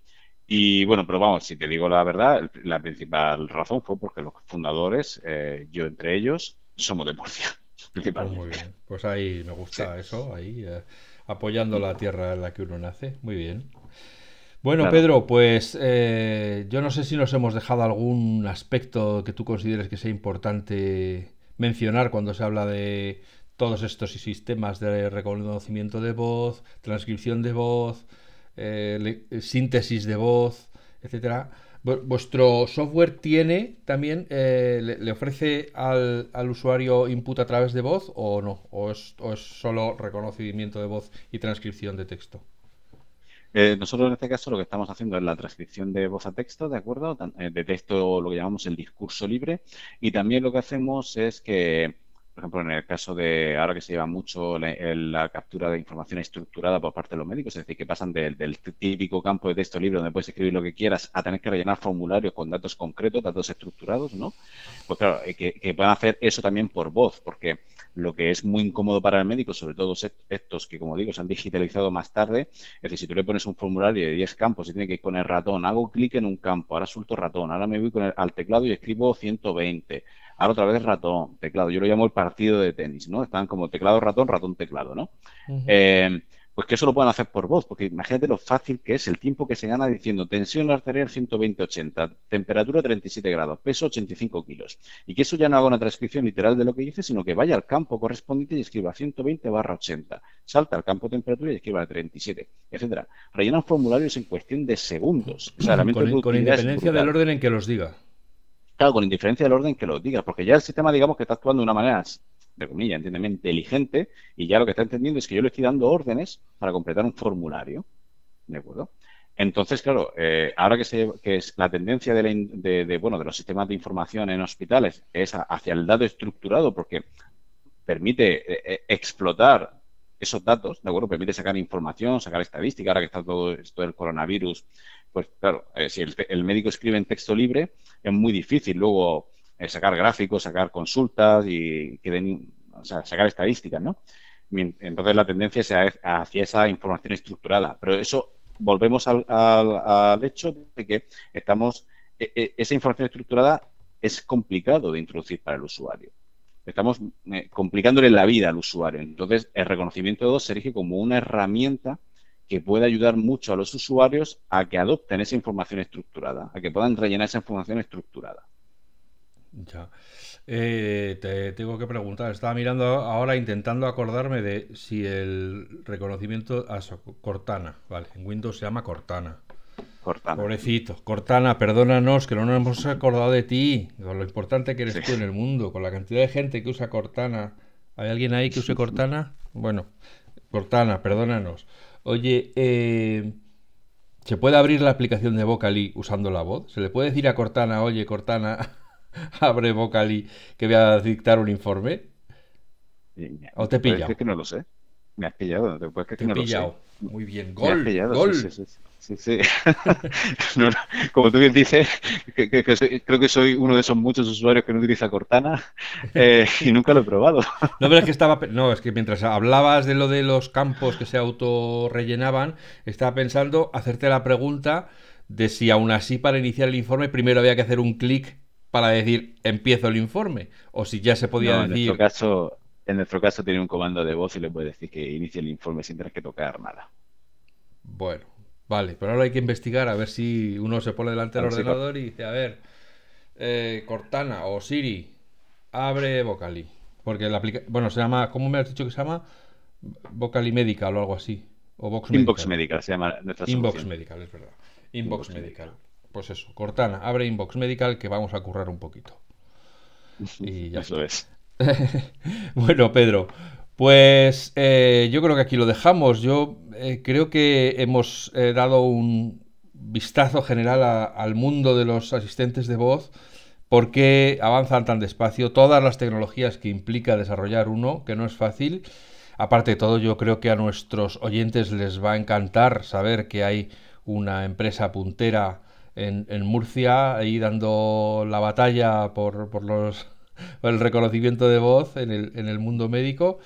Y bueno, pero vamos, si te digo la verdad, la principal razón fue porque los fundadores, eh, yo entre ellos, somos de Murcia. Pues muy bien, pues ahí me gusta eso, ahí eh, apoyando la tierra en la que uno nace. Muy bien. Bueno, Pedro, pues eh, yo no sé si nos hemos dejado algún aspecto que tú consideres que sea importante mencionar cuando se habla de todos estos sistemas de reconocimiento de voz, transcripción de voz, eh, síntesis de voz, etcétera. ¿Vuestro software tiene también, eh, le, ofrece al, usuario input a través de voz o no? ¿O es, solo reconocimiento de voz y transcripción de texto? Eh, nosotros en este caso lo que estamos haciendo es la transcripción de voz a texto, ¿de acuerdo? De texto lo que llamamos el discurso libre y también lo que hacemos es que por ejemplo, en el caso de ahora que se lleva mucho la, captura de información estructurada por parte de los médicos, es decir, que pasan del típico campo de texto libre donde puedes escribir lo que quieras a tener que rellenar formularios con datos concretos, datos estructurados, ¿no? Pues claro, eh, que, que puedan hacer eso también por voz, porque lo que es muy incómodo para el médico, sobre todo estos que, como digo, se han digitalizado más tarde, es decir, si tú le pones un formulario de 10 campos y tiene que ir con el ratón, hago clic en un campo, ahora suelto ratón, ahora me voy con el, al teclado y escribo 120, ahora otra vez ratón, teclado, yo lo llamo el partido de tenis, ¿no? Están como teclado, ratón, ratón, teclado, ¿no? Pues que eso lo puedan hacer por voz, porque imagínate lo fácil que es el tiempo que se gana diciendo tensión arterial 120-80, temperatura 37 grados, peso 85 kilos. Y que eso ya no haga una transcripción literal de lo que dice, sino que vaya al campo correspondiente y escriba 120 barra 80, salta al campo temperatura y escriba 37, etcétera. Rellenan formularios en cuestión de segundos. con, independencia del orden en que los diga. Claro, con indiferencia del orden que los diga, porque ya el sistema, digamos, que está actuando de una manera de comillas, entiéndeme, inteligente, y ya lo que está entendiendo es que yo le estoy dando órdenes para completar un formulario. ¿De acuerdo? Entonces, claro, eh, ahora que, se, es la tendencia de, bueno, de los sistemas de información en hospitales es hacia el dato estructurado porque permite eh, eh, explotar esos datos, ¿de acuerdo? Permite sacar información, sacar estadística, ahora que está todo esto del coronavirus, pues claro, si el, médico escribe en texto libre, es muy difícil luego sacar gráficos, sacar consultas y que den, sacar estadísticas, ¿no? Entonces la tendencia es hacia esa información estructurada. Pero eso, volvemos al, al, hecho de que estamos, e, e, esa información estructurada es complicado de introducir para el usuario. Estamos eh, complicándole la vida al usuario. Entonces, el reconocimiento de voz se erige como una herramienta que puede ayudar mucho a los usuarios a que adopten esa información estructurada, a que puedan rellenar esa información estructurada. Ya. Eh, te tengo que preguntar, estaba mirando ahora intentando acordarme de si el reconocimiento a Cortana, vale, en Windows se llama Cortana. Cortana. Pobrecito, Cortana, perdónanos que no nos hemos acordado de ti, con lo importante que eres tú en el mundo, con la cantidad de gente que usa Cortana ¿Hay alguien ahí que use Cortana? Bueno, Cortana, perdónanos. Oye, eh, ¿se puede abrir la aplicación de Vocally usando la voz? ¿Se le puede decir a Cortana, oye, Cortana, abre Vocally que voy a dictar un informe? ¿O te pilla? que no lo sé. Me has pillado, te puedes que no lo sé. Muy bien, gol, gol. Sí, sí, sí, sí. como tú bien dices, creo que soy uno de esos muchos usuarios que no utiliza Cortana eh, y nunca lo he probado. no, pero es que estaba, no, es que mientras hablabas de lo de los campos que se autorrellenaban, estaba pensando hacerte la pregunta de si aún así para iniciar el informe primero había que hacer un clic para decir empiezo el informe o si ya se podía decir. En nuestro caso, en nuestro caso tiene un comando de voz y le puede decir que inicie el informe sin tener que tocar nada. Bueno, vale, pero ahora hay que investigar a ver si uno se pone delante del ordenador y dice, a ver, eh, Cortana o Siri, abre Vocali. Porque la aplicación, bueno, se llama, ¿cómo me has dicho que se llama? Vocali Medical o algo así. O Vox Inbox Medical. se llama nuestra Inbox Medical, es verdad. Inbox, Medical. Pues eso, Cortana, abre Inbox Medical que vamos a currar un poquito. Y ya Eso es. bueno, Pedro, pues eh, yo creo que aquí lo dejamos. Yo eh, creo que hemos eh, dado un vistazo general al mundo de los asistentes de voz, por qué avanzan tan despacio, todas las tecnologías que implica desarrollar uno, que no es fácil. Aparte de todo, yo creo que a nuestros oyentes les va a encantar saber que hay una empresa puntera en, Murcia ahí dando la batalla por, por los el reconocimiento de voz en el, en el mundo médico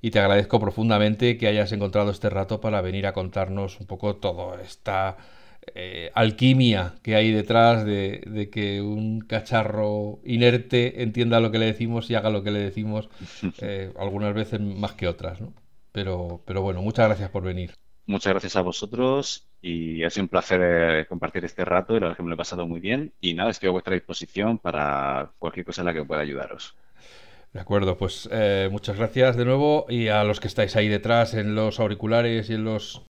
y te agradezco profundamente que hayas encontrado este rato para venir a contarnos un poco toda esta eh, alquimia que hay detrás de, que un cacharro inerte entienda lo que le decimos y haga lo que le decimos, eh, algunas veces más que otras, ¿no? Pero, pero bueno, muchas gracias por venir. Muchas gracias a vosotros y ha sido un placer eh, compartir este rato y la verdad que me lo he pasado muy bien. Y nada, estoy a vuestra disposición para cualquier cosa en la que pueda ayudaros. De acuerdo, pues eh, muchas gracias de nuevo y a los que estáis ahí detrás en los auriculares y en los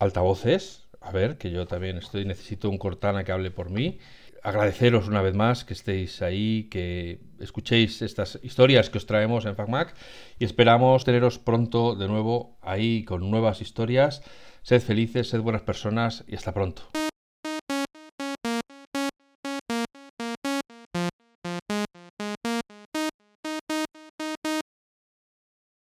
altavoces. A ver, que yo también estoy, necesito un Cortana que hable por mí. Agradeceros una vez más que estéis ahí, que escuchéis estas historias que os traemos en FacMac y esperamos teneros pronto de nuevo ahí con nuevas historias. Sed felices, sed buenas personas y hasta pronto.